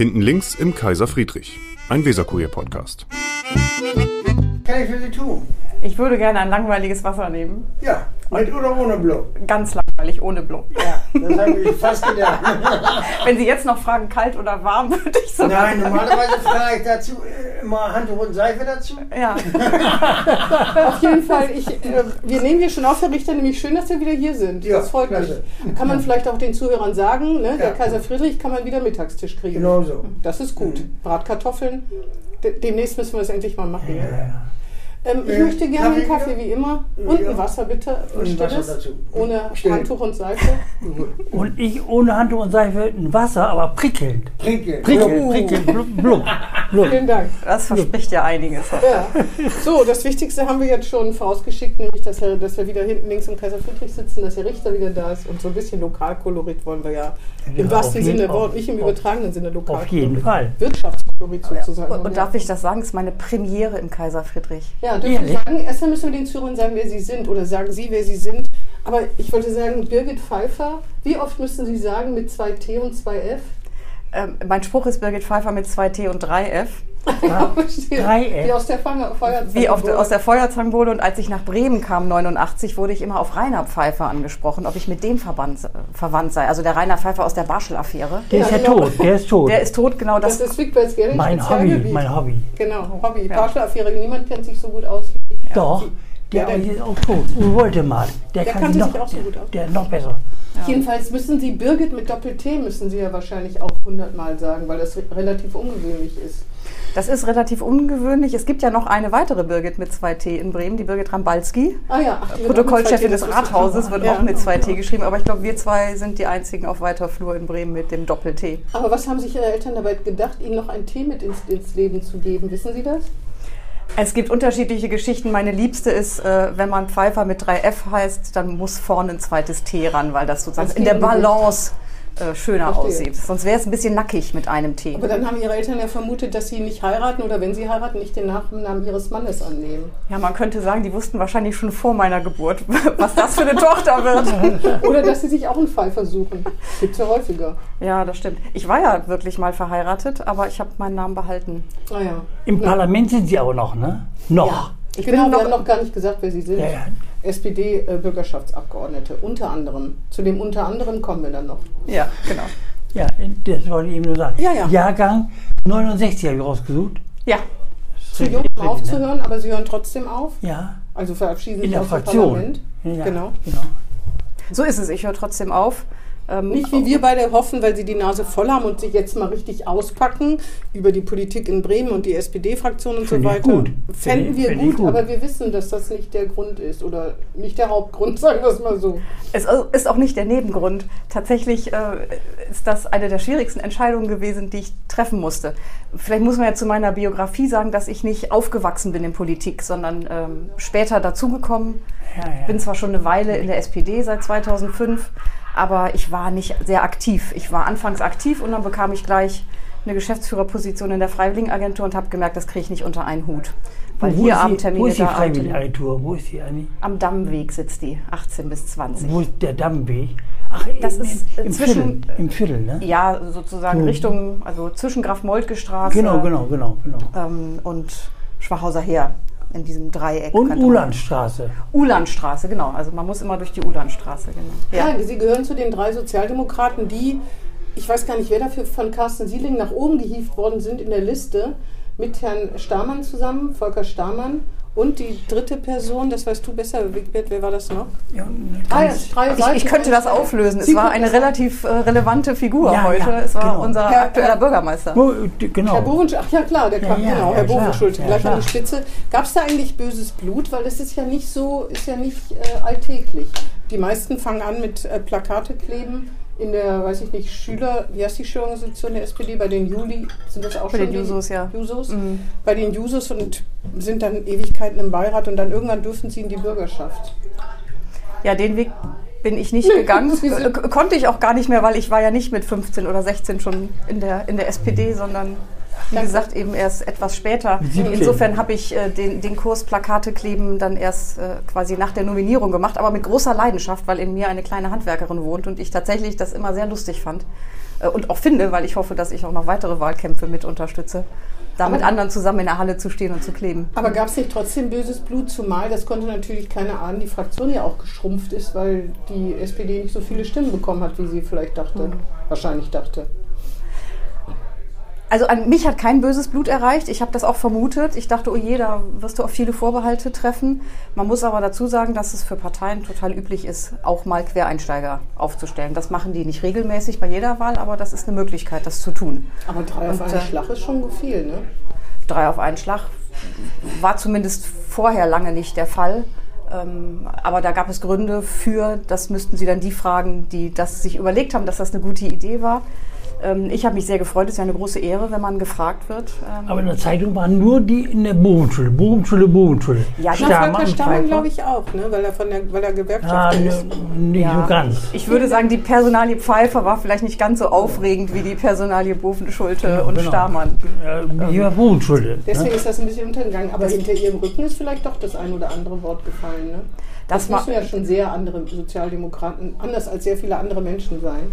Hinten links im Kaiser Friedrich, ein Weserkurier-Podcast. Kann ich für Sie tun? Ich würde gerne ein langweiliges Wasser nehmen. Ja, mit oder ohne Blut? Ganz langweilig, ohne Blut. Ja, das habe ich fast gedacht. Wenn Sie jetzt noch fragen, kalt oder warm, würde ich so. Nein, normalerweise frage ich dazu äh, immer Handtuch und Seife dazu. Ja. Auf jeden Fall, ich, äh, wir nehmen hier schon auf, Herr Richter, nämlich schön, dass wir wieder hier sind. Ja, das freut klasse. mich. Kann man vielleicht auch den Zuhörern sagen, ne? der Ja. Kaiser Friedrich kann man wieder Mittagstisch kriegen. Genau so. Das ist gut. Bratkartoffeln. De demnächst müssen wir das endlich mal machen. Ja. Ähm, ich Äh, möchte gerne einen Kaffee wie immer und Ja. ein Wasser bitte. Und Wasser dazu. Ohne Still. Handtuch und Seife. Und ich ohne Handtuch und Seife ein Wasser, aber prickelnd. Trinke. Prickelnd, prickelnd, blub, blub, blub. Vielen Dank. Das verspricht ja einiges. Ja. So, das Wichtigste haben wir jetzt schon vorausgeschickt, nämlich, dass, Herr, dass wir wieder hinten links im Kaiser Friedrich sitzen, dass der Richter wieder da ist und so ein bisschen Lokalkolorit wollen wir ja im Ja, wahrsten Sinne Wort, nicht im übertragenen Sinne Lokalkolorit. Auf jeden Fall. Wirtschaftskolorit sozusagen. Und, und darf ich das sagen? Es ist meine Premiere im Kaiser Friedrich. Ja, dürfen wir sagen, erstmal müssen wir den Zuhörern sagen, wer sie sind oder sagen sie, wer sie sind. Aber ich wollte sagen, Birgit Pfeiffer, wie oft müssen Sie sagen mit zwei T und zwei F? Ähm, mein Spruch ist Birgit Pfeiffer mit 2T und 3F. Verstehe. Drei F. Wie aus der Fange, Feuerzange. Wie auf, aus der Feuerzangenbowle. Und als ich nach Bremen kam, 89, wurde ich immer auf Rainer Pfeiffer angesprochen, ob ich mit dem verbannt, äh, verwandt sei. Also der Rainer Pfeiffer aus der Barschel-Affäre. Der ist ja Ja, genau. tot, der ist tot. Der ist tot, genau Das das. ist Wigbels mein Hobby, mein Hobby. Genau, Hobby. Ja. Partialaffäre. Niemand kennt sich so gut aus. Doch, der Ja, der- ist auch tot. Uwe Woltemar, der, Der kann kannte sich sich noch, auch so gut aus. der noch besser. Jedenfalls müssen Sie Birgit mit Doppel-T, müssen Sie ja wahrscheinlich auch hundertmal sagen, weil das re- relativ ungewöhnlich ist. Das ist relativ ungewöhnlich. Es gibt ja noch eine weitere Birgit mit 2T in Bremen, die Birgit Rambalski. Ah ja, ach, Protokollchefin 2T, des das Rathauses wird Ja. auch mit 2T geschrieben, aber ich glaube, wir zwei sind die einzigen auf weiter Flur in Bremen mit dem Doppel-T. Aber was haben sich Ihre Eltern dabei gedacht, Ihnen noch ein T mit ins, ins Leben zu geben? Wissen Sie das? Es gibt unterschiedliche Geschichten. Meine liebste ist, äh, wenn man Pfeiffer mit 3F heißt, dann muss vorne ein zweites T ran, weil das sozusagen Als in der. Balance äh, schöner Verstehe. aussieht. Sonst wäre es ein bisschen nackig mit einem T. Aber dann haben Ihre Eltern ja vermutet, dass Sie nicht heiraten oder wenn Sie heiraten, nicht den Nachnamen Ihres Mannes annehmen. Ja, man könnte sagen, die wussten wahrscheinlich schon vor meiner Geburt, was das für eine Tochter wird. Oder dass Sie sich auch einen Fall versuchen. Gibt es ja häufiger. Ja, das stimmt. Ich war ja wirklich mal verheiratet, aber ich habe meinen Namen behalten. Ah ja. Im Ja. Parlament sind sie aber noch, ne? Noch. Ich genau, bin wir noch- haben noch gar nicht gesagt, wer Sie sind. Ja, ja. SPD-Bürgerschaftsabgeordnete, unter anderem. Zu dem unter anderem kommen wir dann noch. Ja, genau. Ja, das wollte ich eben nur sagen. Ja, ja. Jahrgang 69 habe ich rausgesucht. Ja, Zu jung, um aufzuhören, aber Sie hören trotzdem auf. Ja, Also verabschieden in sich der aus dem Fraktion. Parlament. Ja, Genau. genau. so ist es. Ich höre trotzdem auf. Ähm, Nicht wie wir beide hoffen, weil sie die Nase voll haben und sich jetzt mal richtig auspacken über die Politik in Bremen und die SPD-Fraktion und so Finde ich weiter. gut. Fänden wir gut, gut. aber wir wissen, dass das nicht der Grund ist oder nicht der Hauptgrund, sagen wir es mal so. Es ist auch nicht der Nebengrund. Tatsächlich äh, ist das eine der schwierigsten Entscheidungen gewesen, die ich treffen musste. Vielleicht muss man ja zu meiner Biografie sagen, dass ich nicht aufgewachsen bin in Politik, sondern ähm, später dazugekommen. Ja, ja. bin zwar schon eine Weile in der SPD seit 2005, aber ich war nicht sehr aktiv. Ich war anfangs aktiv und dann bekam ich gleich eine Geschäftsführerposition in der Freiwilligenagentur und habe gemerkt, das kriege ich nicht unter einen Hut. Weil wo hier ist die, Abendtermine, wo ist die. Freiwilligenagentur? Wo ist die eigentlich? Am Dammweg sitzt die, 18 bis 20. Wo ist der Dammweg? Ach, Das im, ist im, im zwischen- Viertel, im Viertel, ne? Ja, sozusagen Hm. Richtung, also zwischen Graf-Moltke-Straße Genau, genau, genau, genau. ähm, und Schwachhauser Heer in diesem Dreieck. Und Ulandstraße. Ulandstraße, genau. Also man muss immer durch die Ulandstraße, genau. Ja. Sie gehören zu den drei Sozialdemokraten, die, ich weiß gar nicht, wer dafür von Carsten Sieling nach oben gehievt worden sind in der Liste, mit Herrn Stamann zusammen, Volker Stamann. Und die dritte Person, das weißt du besser, Wigbert, wer war das noch? Ja, Drei, ganz- drei Ich, ich könnte das auflösen. Es war eine relativ äh, relevante Figur Ja, heute. ja, es war genau. unser Herr- aktueller Herr- Bürgermeister. Wo, genau. Herr Bovensch, ach ja klar, der kam, ja, genau, ja, Herr. Bovenschulte, Ja, gleich an die Spitze. Gab es da eigentlich böses Blut? Weil das ist ja nicht so, ist ja nicht äh, alltäglich. Die meisten fangen an mit äh, Plakate kleben in der, weiß ich nicht, Schüler, wie heißt die Schülerorganisation der SPD, bei den Juli, sind das auch Bei schon den die Jusos, ja. Jusos? Mhm. Bei den Jusos und sind dann Ewigkeiten im Beirat und dann irgendwann dürfen sie in die Bürgerschaft. Ja, den Weg bin ich nicht gegangen. Äh, Konnte ich auch gar nicht mehr, weil ich war ja nicht mit 15 oder 16 schon in der, in der SPD, sondern wie Danke. gesagt eben erst etwas später. Mit 17. Insofern habe ich äh, den, den Kurs Plakate kleben dann erst äh, quasi nach der Nominierung gemacht, aber mit großer Leidenschaft, weil in mir eine kleine Handwerkerin wohnt und ich tatsächlich das immer sehr lustig fand. äh, und auch finde, weil ich hoffe, dass ich auch noch weitere Wahlkämpfe mit unterstütze, da mit anderen zusammen in der Halle zu stehen und zu kleben. Aber gab es nicht trotzdem böses Blut, zumal das konnte natürlich keiner ahnen, die Fraktion ja auch geschrumpft ist, weil die SPD nicht so viele Stimmen bekommen hat, wie sie vielleicht dachte, wahrscheinlich dachte. Also an mich hat kein böses Blut erreicht. Ich habe das auch vermutet. Ich dachte, oh je, da wirst du auf viele Vorbehalte treffen. Man muss aber dazu sagen, dass es für Parteien total üblich ist, auch mal Quereinsteiger aufzustellen. Das machen die nicht regelmäßig bei jeder Wahl, aber das ist eine Möglichkeit, das zu tun. Aber drei auf einen äh, Schlag ist schon viel, ne? Drei auf einen Schlag war zumindest vorher lange nicht der Fall. Ähm, aber da gab es Gründe für, das müssten Sie dann die fragen, die das sich überlegt haben, dass das eine gute Idee war. Ähm, ich habe mich sehr gefreut, es ist ja eine große Ehre, wenn man gefragt wird. Ähm, Aber in der Zeitung waren nur die in der Bogenschule. Bogenschule, Bogenschule. Ja, und Stammann Pfeiffer. glaube ich auch, ne? weil er von der, weil er Ja, Gewerkschaft ist. ne, nicht Ja. so ganz. Ich würde sagen, die Personalie Pfeiffer war vielleicht nicht ganz so aufregend wie die Personalie Bovenschulte und Genau. Stamann. Ja, hier war Bogenschule. Deswegen Ne? ist das ein bisschen untergegangen. Aber hinter ihrem Rücken ist vielleicht doch das ein oder andere Wort gefallen. Ne? Das Das müssen ja schon sehr andere Sozialdemokraten, anders als sehr viele andere Menschen sein.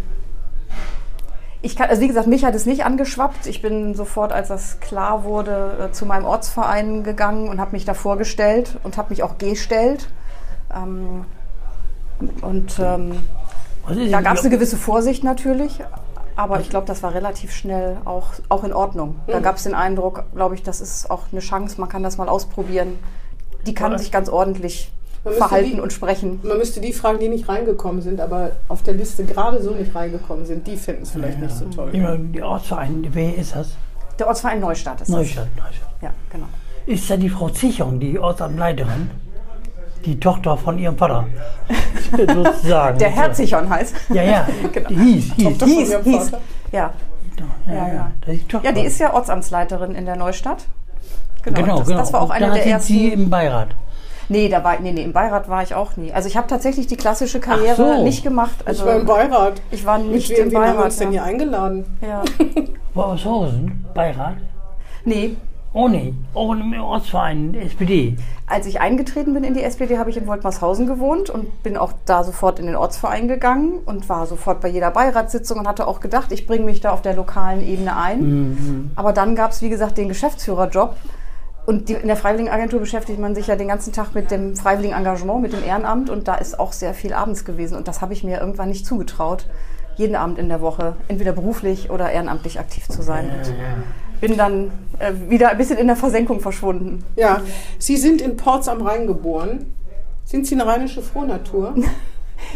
Ich kann, also wie gesagt, mich hat es nicht angeschwappt. Ich bin sofort, als das klar wurde, äh, zu meinem Ortsverein gegangen und habe mich da vorgestellt und habe mich auch gestellt. Ähm, und ähm, da gab es eine gewisse Vorsicht natürlich, aber ich glaube, das war relativ schnell auch, auch in Ordnung. Da gab es den Eindruck, glaube ich, das ist auch eine Chance, man kann das mal ausprobieren. Die kann sich ganz ordentlich verhalten die- und sprechen. Man müsste die fragen, die nicht reingekommen sind, aber auf der Liste gerade so nicht reingekommen sind, die finden es vielleicht nicht so toll. Immer Die Ortsverein, wer ist das? Der Ortsverein Neustadt ist Neustadt, Neustadt. das. Ja, genau. Ist da die Frau Zichong, die Ortsamtleiterin? Die Tochter von ihrem Vater. Sozusagen. Der Herr Zichon heißt. Ja, ja. Genau. Die hieß, hieß. Hieß, hieß. Ja. Ja, Ja, ja. ja. Das die ja, die ist ja Ortsamtsleiterin in der Neustadt. Genau, das, genau. das war auch Und eine da der ersten. Sie im Beirat. Nee, da war, nee, nee, im Beirat war ich auch nie. Also ich habe tatsächlich die klassische Karriere so. nicht gemacht. Also ich war im Beirat. ich war Mit nicht wem, im wen haben wir Beirat. uns denn hier ja. eingeladen? Ja. Wolfshausen, Beirat. Nee, Oh nee, auch im Ortsverein, SPD. als ich eingetreten bin in die SPD, habe ich in Woltmarshausen gewohnt und bin auch da sofort in den Ortsverein gegangen und war sofort bei jeder Beiratssitzung und hatte auch gedacht, ich bringe mich da auf der lokalen Ebene ein. Aber dann gab es, wie gesagt, den Geschäftsführerjob. Und die, in der Freiwilligenagentur beschäftigt man sich ja den ganzen Tag mit dem freiwilligen Engagement, mit dem Ehrenamt und da ist auch sehr viel abends gewesen und das habe ich mir irgendwann nicht zugetraut, jeden Abend in der Woche entweder beruflich oder ehrenamtlich aktiv zu sein. Und bin dann äh, wieder ein bisschen in der Versenkung verschwunden. Ja, Sie sind in Porz am Rhein geboren. Sind Sie eine rheinische Frohnatur?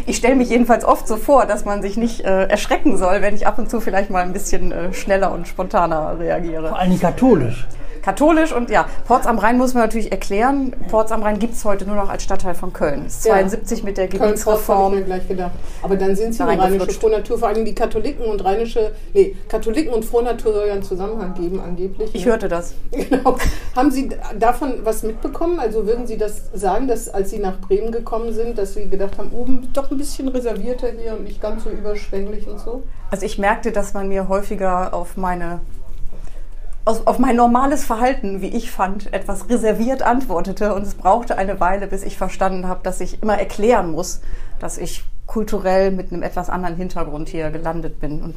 Ich stelle mich jedenfalls oft so vor, dass man sich nicht äh, erschrecken soll, wenn ich ab und zu vielleicht mal ein bisschen äh, schneller und spontaner reagiere. Vor allem katholisch. Katholisch und ja, Porz am Rhein muss man natürlich erklären. Porz am Rhein gibt es heute nur noch als Stadtteil von Köln. Ist Ja. 72 mit der habe ich mir Gebietsreform. gleich gedacht. Aber dann sind Sie eine rheinische. Frohnatur. Vor allem die Katholiken und rheinische, nee, Katholiken und Frohnatur soll ja einen Zusammenhang geben, angeblich. Ich ne? hörte das. Genau. Haben Sie davon was mitbekommen? Also würden Sie das sagen, dass als Sie nach Bremen gekommen sind, dass Sie gedacht haben, oben doch ein bisschen reservierter hier und nicht ganz so überschwänglich und so? Also ich merkte, dass man mir häufiger auf meine aus- auf mein normales Verhalten, wie ich fand, etwas reserviert antwortete. Und es brauchte eine Weile, bis ich verstanden habe, dass ich immer erklären muss, dass ich kulturell mit einem etwas anderen Hintergrund hier gelandet bin. Und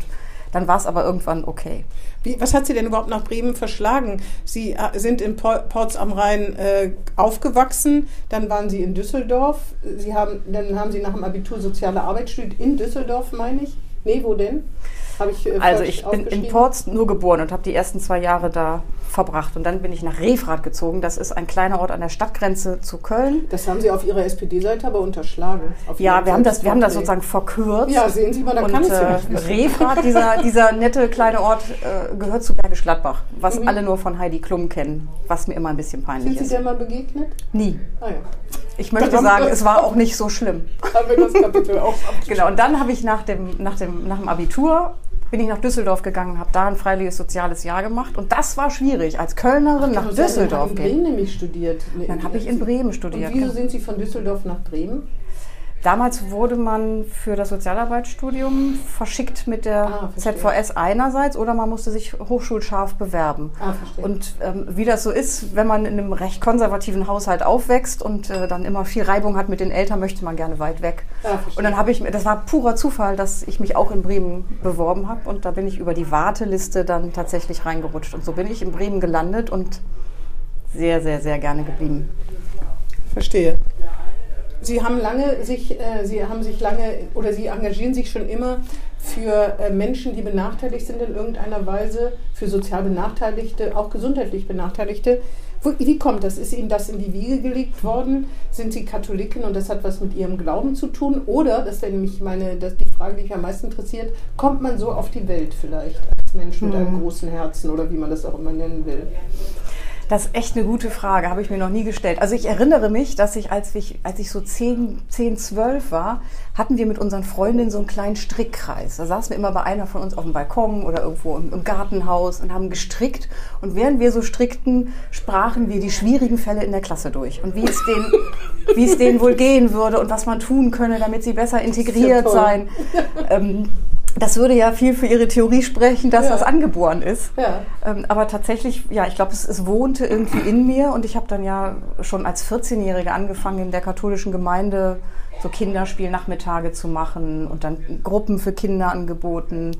dann war es aber irgendwann okay. Wie, was hat Sie denn überhaupt nach Bremen verschlagen? Sie äh, sind in Por- Porz am Rhein äh, aufgewachsen, dann waren Sie in Düsseldorf. Sie haben, dann haben Sie nach dem Abitur Soziale Arbeit studiert in Düsseldorf, meine ich. Nee, wo denn? Ich äh, Also ich bin in? Porz nur geboren und habe die ersten zwei Jahre da verbracht. Und dann bin ich nach Refrath gezogen. Das ist ein kleiner Ort an der Stadtgrenze zu Köln. Das haben Sie auf Ihrer SPD-Seite aber unterschlagen. Ja, wir haben das, wir haben das sozusagen verkürzt. Ja, sehen Sie mal, da und kann ja äh, nicht. Refrath, dieser, dieser nette kleine Ort, äh, gehört zu Bergisch Gladbach, was Mhm. alle nur von Heidi Klum kennen, was mir immer ein bisschen peinlich Sind Sie ist. der mal begegnet? Nie. Ah ja. Ich möchte sagen, es war auch nicht so schlimm. Haben wir das Kapitel auch. Genau, und dann habe ich nach dem, nach, dem, nach dem Abitur bin ich nach Düsseldorf gegangen, habe da ein freiwilliges soziales Jahr gemacht und das war schwierig, als Kölnerin nach Sie haben Düsseldorf in gehen. Bremen nämlich studiert. Dann habe ich in Bremen studiert. Und wieso sind Sie von Düsseldorf nach Bremen? Damals wurde man für das Sozialarbeitsstudium verschickt mit der Ah. ZVS einerseits oder man musste sich hochschulscharf bewerben. Ah. Und ähm, wie das so ist, wenn man in einem recht konservativen Haushalt aufwächst und äh, dann immer viel Reibung hat mit den Eltern, möchte man gerne weit weg. Ah, und dann habe ich, mir- das war purer Zufall, dass ich mich auch in Bremen beworben habe und da bin ich über die Warteliste dann tatsächlich reingerutscht. Und so bin ich in Bremen gelandet und sehr, sehr, sehr gerne geblieben. Verstehe. Sie haben lange sich, äh, Sie haben sich lange oder Sie engagieren sich schon immer für äh, Menschen, die benachteiligt sind in irgendeiner Weise, für sozial Benachteiligte, auch gesundheitlich Benachteiligte. Wo, wie kommt das? Ist Ihnen das in die Wiege gelegt worden? Sind Sie Katholiken und das hat was mit Ihrem Glauben zu tun? Oder, das wäre nämlich meine, das, die Frage, die mich am meisten interessiert, kommt man so auf die Welt vielleicht als Mensch mit einem großen Herzen oder wie man das auch immer nennen will? Das ist echt eine gute Frage, habe ich mir noch nie gestellt. Also ich erinnere mich, dass ich, als ich, als ich so 10, 10, 12 war, hatten wir mit unseren Freundinnen so einen kleinen Strickkreis. Da saßen wir immer bei einer von uns auf dem Balkon oder irgendwo im, im Gartenhaus und haben gestrickt. Und während wir so strickten, sprachen wir die schwierigen Fälle in der Klasse durch. Und wie es denen, wie es denen wohl gehen würde und was man tun könne, damit sie besser integriert toll. seien. Ähm, das würde ja viel für Ihre Theorie sprechen, dass Ja. das angeboren ist. Ja. Ähm, aber tatsächlich, ja, ich glaube, es, es wohnte irgendwie in mir und ich habe dann ja schon als 14-Jährige angefangen, in der katholischen Gemeinde so Kinderspielnachmittage zu machen und dann Gruppen für Kinder angeboten,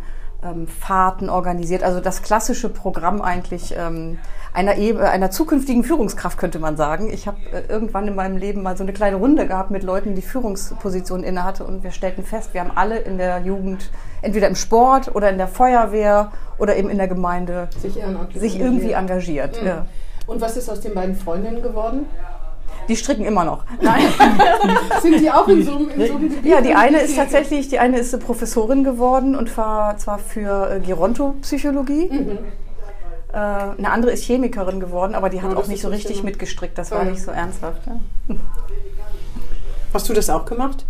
ähm, Fahrten organisiert. Also das klassische Programm eigentlich ähm, einer, e einer zukünftigen Führungskraft, könnte man sagen. Ich habe äh, irgendwann in meinem Leben mal so eine kleine Runde gehabt mit Leuten, die Führungspositionen innehatte und wir stellten fest, wir haben alle in der Jugend, entweder im Sport oder in der Feuerwehr oder eben in der Gemeinde Sich sich irgendwie engagiert. Mhm. Ja. Und was ist aus den beiden Freundinnen geworden? Die stricken immer noch. Nein. Sind die auch in so einem, in so einem Gebiet? Ja, die eine ist tatsächlich, die eine ist eine Professorin geworden und war zwar für äh, Gerontopsychologie. Äh, eine andere ist Chemikerin geworden, aber die hat Oh, das auch nicht so richtig schön. mitgestrickt. Das war Ja. nicht so ernsthaft. Ja. Hast du das auch gemacht?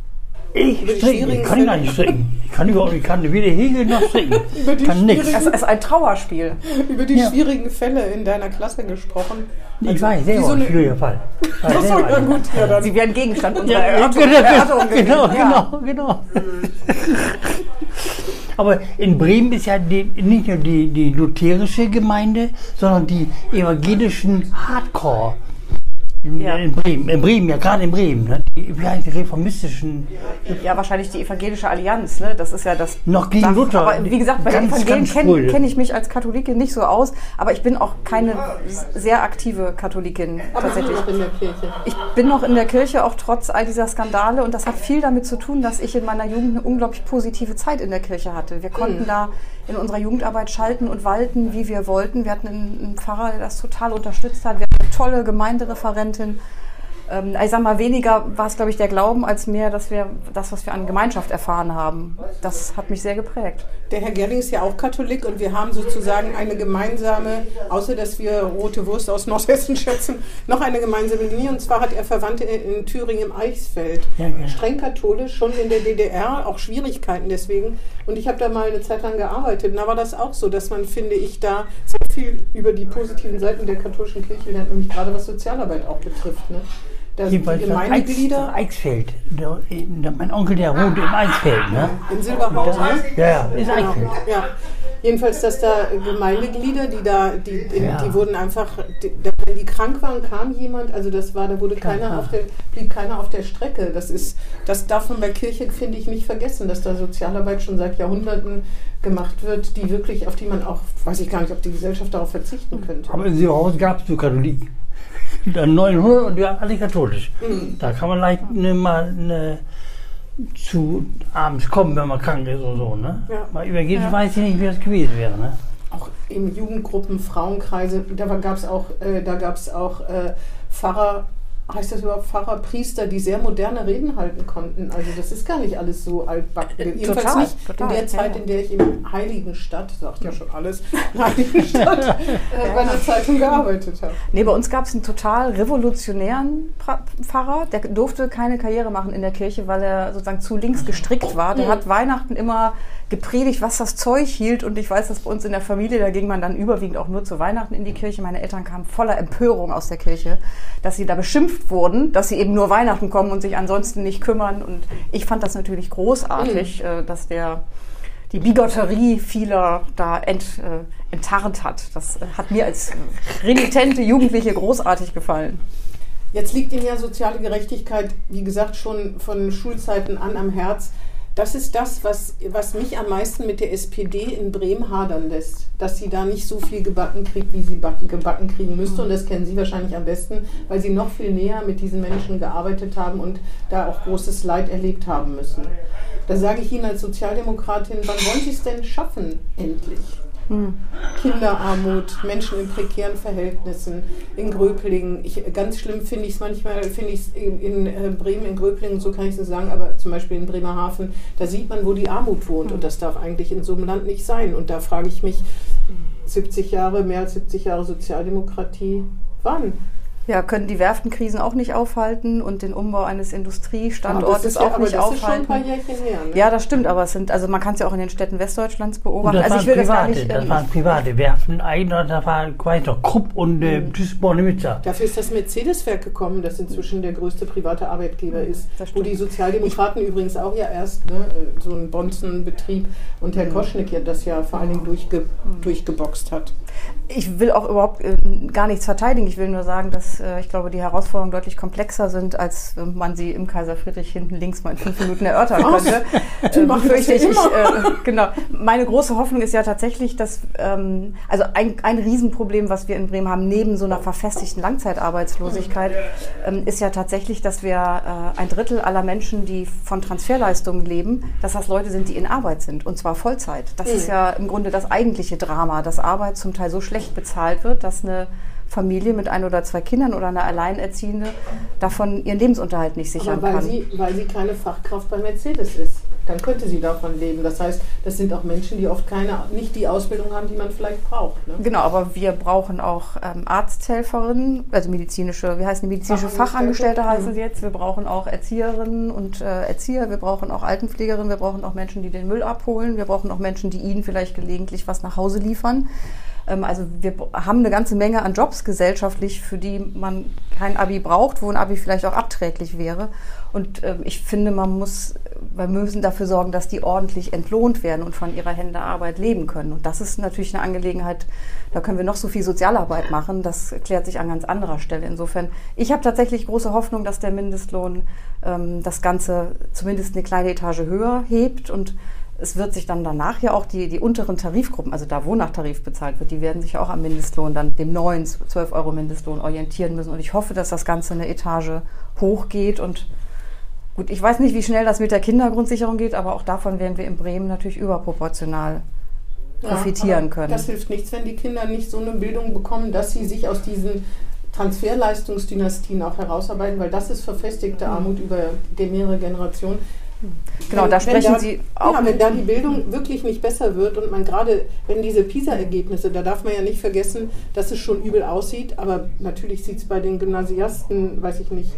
Ich stricken, ich kann gar nicht stricken. Ich kann überhaupt, ich kann weder häkeln noch stricken. Über die kann nichts. Es ist ein Trauerspiel. Über die Ja. schwierigen Fälle in deiner Klasse gesprochen. Ich weiß, wie selber so ein schwieriger Fall. Achso, selber ja gut, ja dann. Sie werden Gegenstand unserer Ja, Erörterung. genau, Erörterung genau, Ja. genau, genau. Aber in Bremen ist ja die, nicht nur die, die lutherische Gemeinde, sondern die evangelischen Hardcore. In, Ja. in Bremen, in Bremen, ja gerade in Bremen, ne? Die reformistischen, Ja, wahrscheinlich die evangelische Allianz, ne? Das ist ja das. Noch gegen das, Luther. Aber wie gesagt, bei den Ganz, Evangelien kenne kenn ich mich als Katholikin nicht so aus, aber ich bin auch keine sehr aktive Katholikin Aber tatsächlich. noch in der Kirche. Ich bin noch in der Kirche, auch trotz all dieser Skandale. Und das hat viel damit zu tun, dass ich in meiner Jugend eine unglaublich positive Zeit in der Kirche hatte. Wir konnten da in unserer Jugendarbeit schalten und walten, wie wir wollten. Wir hatten einen, einen Pfarrer, der das total unterstützt hat. Wir hatten eine tolle Gemeindereferentin. Ähm, ich sag mal, weniger war es, glaube ich, der Glauben, als mehr, dass wir das, was wir an Gemeinschaft erfahren haben. Das hat mich sehr geprägt. Der Herr Gerling ist ja auch Katholik und wir haben sozusagen eine gemeinsame, außer dass wir rote Wurst aus Nordhessen schätzen, noch eine gemeinsame Linie. Und zwar hat er Verwandte in, in Thüringen im Eichsfeld. Ja, ja. Streng katholisch, schon in der DDR, auch Schwierigkeiten deswegen. Und ich habe da mal eine Zeit lang gearbeitet. Und da war das auch so, dass man, finde ich, da sehr viel über die positiven Seiten der katholischen Kirche lernt, nämlich gerade was Sozialarbeit auch betrifft. Ne? Da sind die jedenfalls Eichs, Gemeindeglieder Eichsfeld. Der, der, mein Onkel, der wohnt im Eichsfeld. Ne? in Silberhausen. Ja, ja, ist Genau. Eichsfeld. Ja. Jedenfalls, dass da Gemeindeglieder, die da, die, in, Ja. die wurden einfach, die, wenn die krank waren, kam jemand, also das war, da wurde keiner auf der, blieb keiner auf der Strecke. Das ist, das darf man bei Kirche, finde ich, nicht vergessen, dass da Sozialarbeit schon seit Jahrhunderten gemacht wird, die wirklich, auf die man auch, weiß ich gar nicht, ob die Gesellschaft darauf verzichten könnte. Aber in Silberhausen gab es nur Katholik. Dann 900 und die waren alle katholisch. Mhm. Da kann man leicht ne, mal ne, zu abends kommen, wenn man krank ist oder so. Ne? Ja. Mal evangelisch weiß ich nicht, wie das gewesen wäre. Ne? auch in Jugendgruppen, Frauenkreise, da gab es auch, äh, da gab's auch äh, Pfarrer, heißt das überhaupt Pfarrer, Priester, die sehr moderne Reden halten konnten. Also das ist gar nicht alles so altbacken. Äh, Jedenfalls total, nicht total, in der Zeit, ja, in der ich im Heiligenstadt, sagt ja schon alles, Heiligenstadt, äh, bei einer Zeitung gearbeitet habe. Nee, bei uns gab es einen total revolutionären Pfarrer. Der durfte keine Karriere machen in der Kirche, weil er sozusagen zu links gestrickt war. Der hat Weihnachten immer gepredigt, was das Zeug hielt. Und ich weiß, dass bei uns in der Familie, da ging man dann überwiegend auch nur zu Weihnachten in die Kirche. Meine Eltern kamen voller Empörung aus der Kirche, dass sie da beschimpft wurden, dass sie eben nur Weihnachten kommen und sich ansonsten nicht kümmern. Und ich fand das natürlich großartig, äh, dass der die Bigotterie vieler da ent, äh, enttarnt hat. Das äh, hat mir als renitente Jugendliche großartig gefallen. Jetzt liegt Ihnen ja soziale Gerechtigkeit, wie gesagt, schon von Schulzeiten an am Herz. Das ist das, was, was mich am meisten mit der SPD in Bremen hadern lässt. Dass sie da nicht so viel gebacken kriegt, wie sie backen, gebacken kriegen müsste. Und das kennen Sie wahrscheinlich am besten, weil Sie noch viel näher mit diesen Menschen gearbeitet haben und da auch großes Leid erlebt haben müssen. Da sage ich Ihnen als Sozialdemokratin, wann wollen Sie es denn schaffen, endlich? Hm. Kinderarmut, Menschen in prekären Verhältnissen, in Gröblingen. Ich, ganz schlimm finde ich es manchmal, finde ich es in, in äh, Bremen, in Gröblingen, so kann ich es sagen, aber zum Beispiel in Bremerhaven, da sieht man, wo die Armut wohnt und das darf eigentlich in so einem Land nicht sein. Und da frage ich mich, 70 Jahre, mehr als 70 Jahre Sozialdemokratie, wann? Ja, können die Werftenkrisen auch nicht aufhalten und den Umbau eines Industriestandortes ja, auch nicht das aufhalten. Ist schon ein paar Jährchen her, ne? Ja, das stimmt, aber es sind, also man kann es ja auch in den Städten Westdeutschlands beobachten. das also ich will waren das gar private, nicht. das ähm, waren private Werften. Einer, da war weiter Krupp und äh, Mhm. Duisburg-Nizza. Dafür ist das Mercedes-Werk gekommen, das inzwischen der größte private Arbeitgeber ist. Das Wo die Sozialdemokraten übrigens auch ja erst ne, so einen Bonzenbetrieb und Herr Koschnick ja das ja vor allen Dingen durchge durchgeboxt hat. Ich will auch überhaupt äh, gar nichts verteidigen. Ich will nur sagen, dass äh, ich glaube, die Herausforderungen deutlich komplexer sind, als äh, man sie im Kaiser Friedrich hinten links mal in fünf Minuten erörtern könnte. Die Äh, befürchte ich, ich äh, genau. Meine große Hoffnung ist ja tatsächlich, dass ähm, also ein, ein Riesenproblem, was wir in Bremen haben, neben so einer verfestigten Langzeitarbeitslosigkeit, ähm, ist ja tatsächlich, dass wir ein Drittel aller Menschen, die von Transferleistungen leben, dass das Leute sind, die in Arbeit sind und zwar Vollzeit. Das ist ja im Grunde das eigentliche Drama, dass Arbeit zum Teil so schlecht bezahlt wird, dass eine Familie mit ein oder zwei Kindern oder eine Alleinerziehende davon ihren Lebensunterhalt nicht sichern Aber weil kann. sie, weil sie keine Fachkraft bei Mercedes ist. Dann könnte sie davon leben. Das heißt, das sind auch Menschen, die oft keine, nicht die Ausbildung haben, die man vielleicht braucht. Ne? Genau, aber wir brauchen auch ähm, Arzthelferinnen, also medizinische, wie heißen die medizinische Fachangestellte. Fachangestellte heißen sie jetzt. Wir brauchen auch Erzieherinnen und äh, Erzieher, wir brauchen auch Altenpflegerinnen, wir brauchen auch Menschen, die den Müll abholen, wir brauchen auch Menschen, die ihnen vielleicht gelegentlich was nach Hause liefern. Ähm, also wir haben eine ganze Menge an Jobs gesellschaftlich, für die man kein Abi braucht, wo ein Abi vielleicht auch abträglich wäre. Und ähm, ich finde, man muss, wir müssen dafür sorgen, dass die ordentlich entlohnt werden und von ihrer Hände Arbeit leben können. Und das ist natürlich eine Angelegenheit, da können wir noch so viel Sozialarbeit machen. Das klärt sich an ganz anderer Stelle. Insofern, ich habe tatsächlich große Hoffnung, dass der Mindestlohn ähm, das Ganze zumindest eine kleine Etage höher hebt und es wird sich dann danach ja auch die, die unteren Tarifgruppen, also da, wo nach Tarif bezahlt wird, die werden sich auch am Mindestlohn, dann dem neuen 12 Euro Mindestlohn orientieren müssen. Und ich hoffe, dass das Ganze eine Etage hochgeht. Und gut, ich weiß nicht, wie schnell das mit der Kindergrundsicherung geht, aber auch davon werden wir in Bremen natürlich überproportional Ja, profitieren aber können. Das hilft nichts, wenn die Kinder nicht so eine Bildung bekommen, dass sie sich aus diesen Transferleistungsdynastien auch herausarbeiten, weil das ist verfestigte Armut über ge- mehrere Generationen. Genau, Wenn- da sprechen da, Sie auch. Ja, wenn da die Bildung wirklich nicht besser wird und man gerade, wenn diese PISA-Ergebnisse, da darf man ja nicht vergessen, dass es schon übel aussieht, aber natürlich sieht es bei den Gymnasiasten, weiß ich nicht,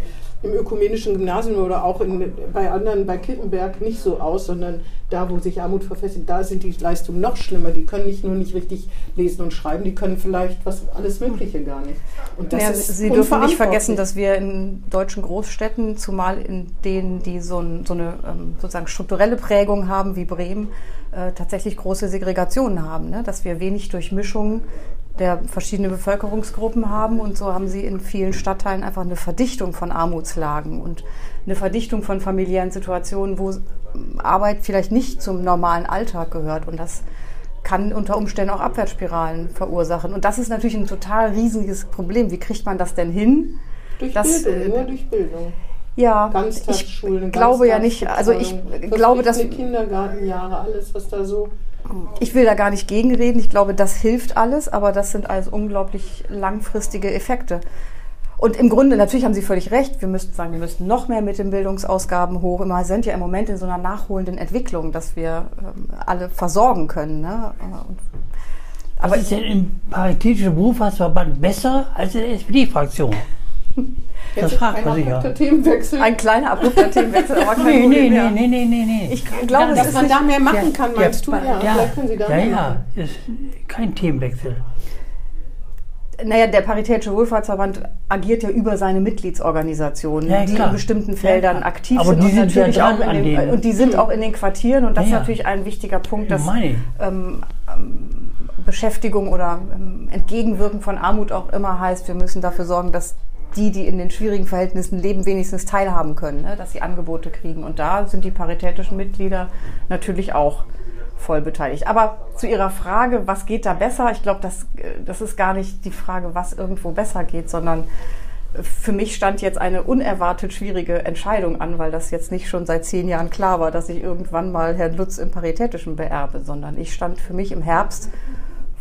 im ökumenischen Gymnasium oder auch in, bei anderen, bei Kippenberg nicht so aus, sondern da, wo sich Armut verfestigt, da sind die Leistungen noch schlimmer. Die können nicht nur nicht richtig lesen und schreiben, die können vielleicht was alles Mögliche gar nicht. Und das Ja, ist Sie dürfen nicht vergessen, dass wir in deutschen Großstädten, zumal in denen, die so, ein, so eine ähm, sozusagen strukturelle Prägung haben wie Bremen, äh, tatsächlich große Segregationen haben. Ne? Dass wir wenig Durchmischung der verschiedenen Bevölkerungsgruppen haben und so haben sie in vielen Stadtteilen einfach eine Verdichtung von Armutslagen und eine Verdichtung von familiären Situationen, wo Arbeit vielleicht nicht zum normalen Alltag gehört und das kann unter Umständen auch Abwärtsspiralen verursachen. Und das ist natürlich ein total riesiges Problem. Wie kriegt man das denn hin? durch das, Bildung, äh, nur durch Bildung. Ja, ich glaube ja nicht, also ich glaube, dass Kindergartenjahre, alles, was da so. Ich will da gar nicht gegenreden. Ich glaube, das hilft alles, aber das sind alles unglaublich langfristige Effekte. Und im Grunde, natürlich haben Sie völlig recht, wir müssten sagen, wir müssten noch mehr mit den Bildungsausgaben hoch. Wir sind ja im Moment in so einer nachholenden Entwicklung, dass wir ähm, alle versorgen können. Ne? Und, Aber aber ist denn im Paritätischen Berufsverband besser als in der SPD-Fraktion? Ein ja. abrupter Themenwechsel. Ein kleiner abrupter Themenwechsel, aber kein Nee, nee, Problem nee, nee, nee, nee, nee. Ich glaube, es dass man da mehr machen Ja, kann, ja, meinst du? Ja, ja, vielleicht können Sie da ja, mehr ja, ist kein Themenwechsel. naja, der Paritätische Wohlfahrtsverband agiert ja über seine Mitgliedsorganisationen, Ja, die klar. in bestimmten Feldern Ja, aktiv aber sind. die und sind ja natürlich auch in den. Und die sind auch in den Quartieren und das Ja, ist ja. natürlich ein wichtiger Punkt, dass Meine ich. ähm, ähm, Beschäftigung oder ähm, Entgegenwirken von Armut auch immer heißt, wir müssen dafür sorgen, dass die, die in den schwierigen Verhältnissen leben, wenigstens teilhaben können, ne? dass sie Angebote kriegen. Und da sind die paritätischen Mitglieder natürlich auch voll beteiligt. Aber zu Ihrer Frage, was geht da besser? Ich glaube, das, äh, das ist gar nicht die Frage, was irgendwo besser geht, sondern für mich stand jetzt eine unerwartet schwierige Entscheidung an, weil das jetzt nicht schon seit zehn Jahren klar war, dass ich irgendwann mal Herrn Lutz im Paritätischen beerbe, sondern ich stand für mich im Herbst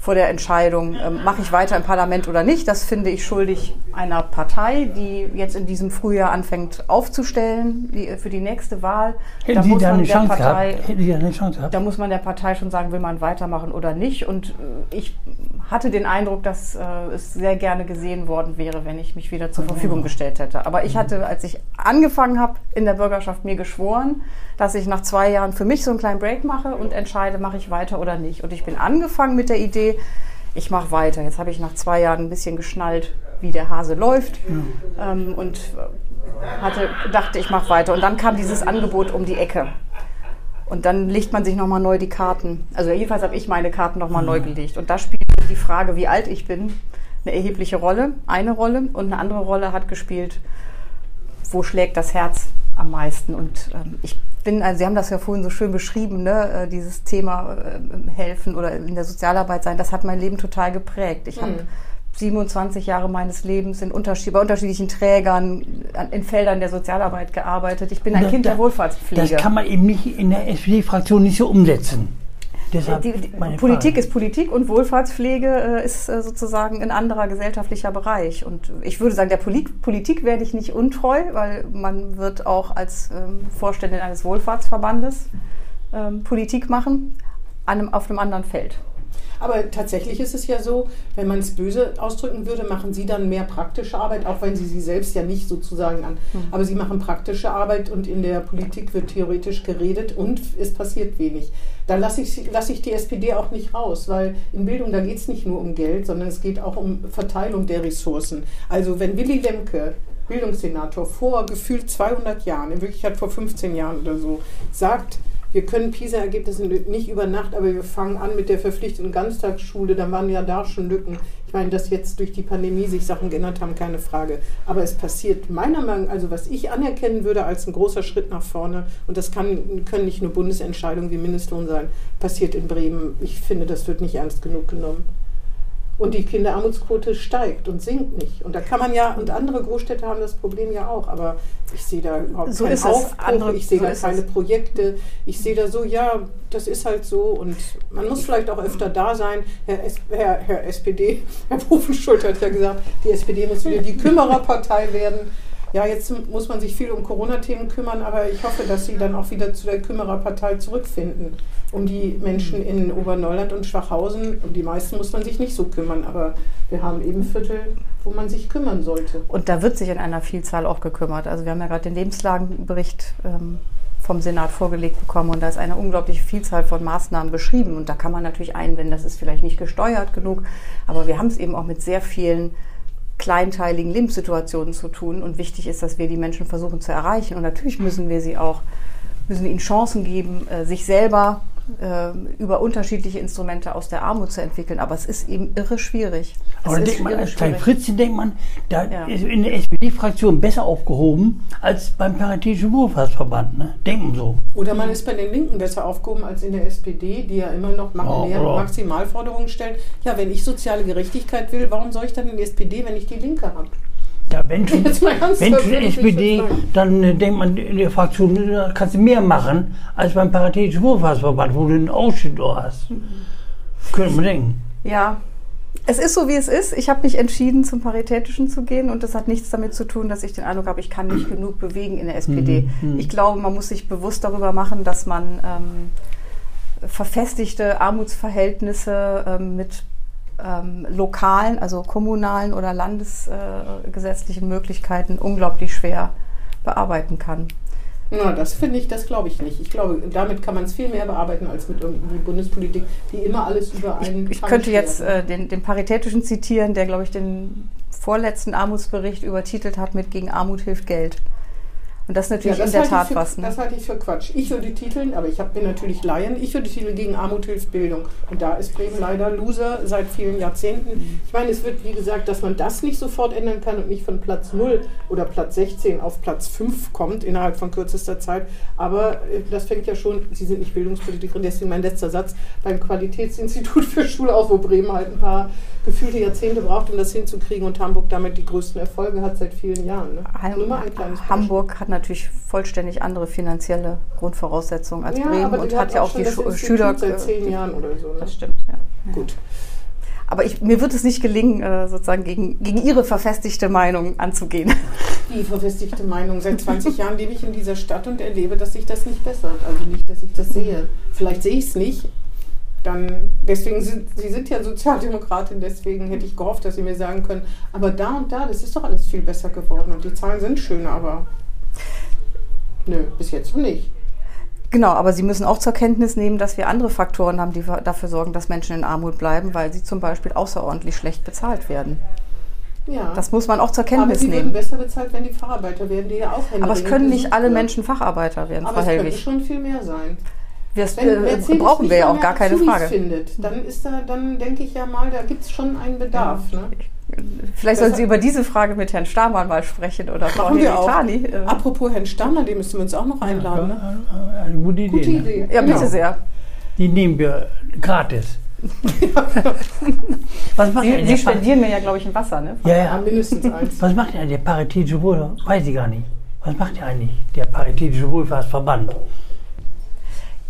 vor der Entscheidung, ähm, mache ich weiter im Parlament oder nicht. Das finde ich schuldig einer Partei, die jetzt in diesem Frühjahr anfängt aufzustellen die, für die nächste Wahl. Hätten Sie da man eine der Chance Partei- gehabt? Hätten Sie da eine Chance gehabt? da muss man der Partei schon sagen, will man weitermachen oder nicht. Und äh, ich hatte den Eindruck, dass äh, es sehr gerne gesehen worden wäre, wenn ich mich wieder zur Verfügung gestellt hätte. Aber ich hatte, als ich angefangen habe in der Bürgerschaft, mir geschworen, dass ich nach zwei Jahren für mich so einen kleinen Break mache und entscheide, mache ich weiter oder nicht. Und ich bin angefangen mit der Idee, ich mache weiter. Jetzt habe ich nach zwei Jahren ein bisschen geschnallt, wie der Hase läuft. Ähm, und äh, hatte, dachte, ich mache weiter. Und dann kam dieses Angebot um die Ecke. Und dann legt man sich nochmal neu die Karten. Also jedenfalls habe ich meine Karten nochmal neu gelegt. Und da spielt die Frage, wie alt ich bin, eine erhebliche Rolle. Eine Rolle. Und eine andere Rolle hat gespielt, wo schlägt das Herz am meisten. Und ähm, ich bin, also Sie haben das ja vorhin so schön beschrieben, ne? äh, dieses Thema äh, helfen oder in der Sozialarbeit sein, das hat mein Leben total geprägt. Ich habe 27 Jahre meines Lebens in Unterschied, bei unterschiedlichen Trägern in Feldern der Sozialarbeit gearbeitet. Ich bin ein Das- Kind der Wohlfahrtspflege. Das kann man eben nicht in der SPD-Fraktion nicht so umsetzen. Deshalb die, die, Politik Frage. ist Politik und Wohlfahrtspflege äh, ist äh, sozusagen ein anderer gesellschaftlicher Bereich. Und ich würde sagen, der Polit Politik werde ich nicht untreu, weil man wird auch als ähm, Vorständin eines Wohlfahrtsverbandes ähm, Politik machen, an einem, auf einem anderen Feld. Aber tatsächlich ist es ja so, wenn man es böse ausdrücken würde, machen Sie dann mehr praktische Arbeit, auch wenn Sie sie selbst ja nicht sozusagen an. Aber Sie machen praktische Arbeit und in der Politik wird theoretisch geredet und es passiert wenig. Da lasse ich, lasse ich die SPD auch nicht raus, weil in Bildung, da geht es nicht nur um Geld, sondern es geht auch um Verteilung der Ressourcen. Also wenn Willy Lemke, Bildungssenator, vor gefühlt 200 Jahren, in Wirklichkeit vor 15 Jahren oder so, sagt, wir können PISA-Ergebnisse nicht über Nacht, aber wir fangen an mit der verpflichteten Ganztagsschule. Da waren ja da schon Lücken. Ich meine, dass jetzt durch die Pandemie sich Sachen geändert haben, keine Frage. Aber es passiert meiner Meinung nach, also was ich anerkennen würde als ein großer Schritt nach vorne, und das kann, können nicht nur Bundesentscheidungen wie Mindestlohn sein, passiert in Bremen. Ich finde, das wird nicht ernst genug genommen. Und die Kinderarmutsquote steigt und sinkt nicht. Und da kann man ja, und andere Großstädte haben das Problem ja auch, aber ich sehe da überhaupt So keinen. Aufbruch, Andere- ich sehe so da keine es. Projekte, ich sehe da so, ja, das ist halt so und man muss vielleicht auch öfter da sein. Herr, S Herr, Herr SPD, Herr Profenschult hat ja gesagt, die SPD muss wieder die Kümmererpartei werden. Ja, jetzt muss man sich viel um Corona-Themen kümmern, aber ich hoffe, dass Sie dann auch wieder zu der Kümmererpartei zurückfinden. Um die Menschen in Oberneuland und Schwachhausen, um die meisten muss man sich nicht so kümmern, aber wir haben eben Viertel, wo man sich kümmern sollte. Und da wird sich in einer Vielzahl auch gekümmert. Also wir haben ja gerade den Lebenslagenbericht ähm, vom Senat vorgelegt bekommen und da ist eine unglaubliche Vielzahl von Maßnahmen beschrieben. Und da kann man natürlich einwenden, das ist vielleicht nicht gesteuert genug, aber wir haben es eben auch mit sehr vielen kleinteiligen Lebenssituationen zu tun. Und wichtig ist, dass wir die Menschen versuchen zu erreichen. Und natürlich müssen wir sie auch, müssen ihnen Chancen geben, äh, sich selber äh, über unterschiedliche Instrumente aus der Armut zu entwickeln. Aber es ist eben irre schwierig. Es Aber denkt man, als schwierig. Fritzchen denkt man, da Ja. ist in der SPD-Fraktion besser aufgehoben als beim Paritätischen Wohlfahrtsverband. Ne? Denken so. Oder man ist bei den Linken besser aufgehoben als in der SPD, die ja immer noch oder- Maximalforderungen stellt. Ja, wenn ich soziale Gerechtigkeit will, warum soll ich dann in die SPD, wenn ich die Linke habe? Ja, wenn schon, wenn schon SPD, dann äh, denkt man in der Fraktion, da kannst du mehr machen als beim Paritätischen Wohlfahrtsverband, wo du einen Ausschnitt hast. Könnte man denken. Ja, es ist so, wie es ist. Ich habe mich entschieden, zum Paritätischen zu gehen und das hat nichts damit zu tun, dass ich den Eindruck habe, ich kann nicht genug bewegen in der SPD. Ich glaube, man muss sich bewusst darüber machen, dass man ähm, verfestigte Armutsverhältnisse ähm, mit ähm, lokalen, also kommunalen oder landesgesetzlichen Möglichkeiten unglaublich schwer bearbeiten kann. Na, das finde ich, das glaube ich nicht. Ich glaube, damit kann man es viel mehr bearbeiten als mit irgendwie Bundespolitik, die immer alles über einen. Ich Kamm könnte jetzt äh, den, den Paritätischen zitieren, der, glaube ich, den vorletzten Armutsbericht übertitelt hat mit Gegen Armut hilft Geld. Und das ist natürlich in der halte ich Tat für, was. Ne? Das halte ich für Quatsch. Ich würde titeln, aber ich hab, bin natürlich Laien, ich würde titeln gegen Armut hilft Bildung. Und da ist Bremen leider Loser seit vielen Jahrzehnten. Ich meine, es wird, wie gesagt, dass man das nicht sofort ändern kann und nicht von Platz 0 oder Platz 16 auf Platz 5 kommt innerhalb von kürzester Zeit. Aber äh, das fängt ja schon, Sie sind nicht Bildungspolitikerin, deswegen mein letzter Satz, beim Qualitätsinstitut für Schule aus, wo Bremen halt ein paar gefühlte Jahrzehnte braucht, um das hinzukriegen und Hamburg damit die größten Erfolge hat seit vielen Jahren. Ne? Hamburg hat natürlich vollständig andere finanzielle Grundvoraussetzungen als Bremen aber und hat ja auch schon die das Schu- Institut Schüler. seit zehn Jahren oder so. Ne? Das stimmt, ja. ja. Gut. Aber ich, mir wird es nicht gelingen, äh, sozusagen gegen, gegen Ihre verfestigte Meinung anzugehen. Die verfestigte Meinung. Seit 20 Jahren lebe ich in dieser Stadt und erlebe, dass sich das nicht bessert. Also nicht, dass ich das sehe. Vielleicht sehe ich es nicht. Dann, deswegen sind Sie sind ja Sozialdemokratin, deswegen hätte ich gehofft, dass Sie mir sagen können, aber da und da, das ist doch alles viel besser geworden und die Zahlen sind schöner, aber nö, bis jetzt noch nicht. Genau, aber Sie müssen auch zur Kenntnis nehmen, dass wir andere Faktoren haben, die dafür sorgen, dass Menschen in Armut bleiben, weil sie zum Beispiel außerordentlich schlecht bezahlt werden. Ja. Das muss man auch zur aber Kenntnis sie würden nehmen. besser bezahlt, wenn die Facharbeiter werden, die ja auch Aber es können nicht gesucht alle. Menschen Facharbeiter werden, Aber Frau es könnte Helwig. schon viel mehr sein. Das Wenn äh, brauchen wir ja auch gar keine Frage. Findet, dann ist da, dann denke ich ja mal, da gibt es schon einen Bedarf. Ne? Vielleicht sollten Sie über diese Frage mit Herrn Stamann mal sprechen oder Frau. Helitani. Äh, Apropos Herrn Stammer, den müssen wir uns auch noch einladen. Ne? Ja, Eine gute Idee. Gute ne? Idee. Ja, bitte Genau. sehr. Die nehmen wir gratis. Was macht Sie, Sie spendieren mir ja, glaube ich, ein Wasser, ne? Ja, Ja, ja. mindestens eins. Was macht denn der Paritätische Wohl? Weiß ich gar nicht. Was macht der eigentlich, der Paritätische Wohlfahrtsverband?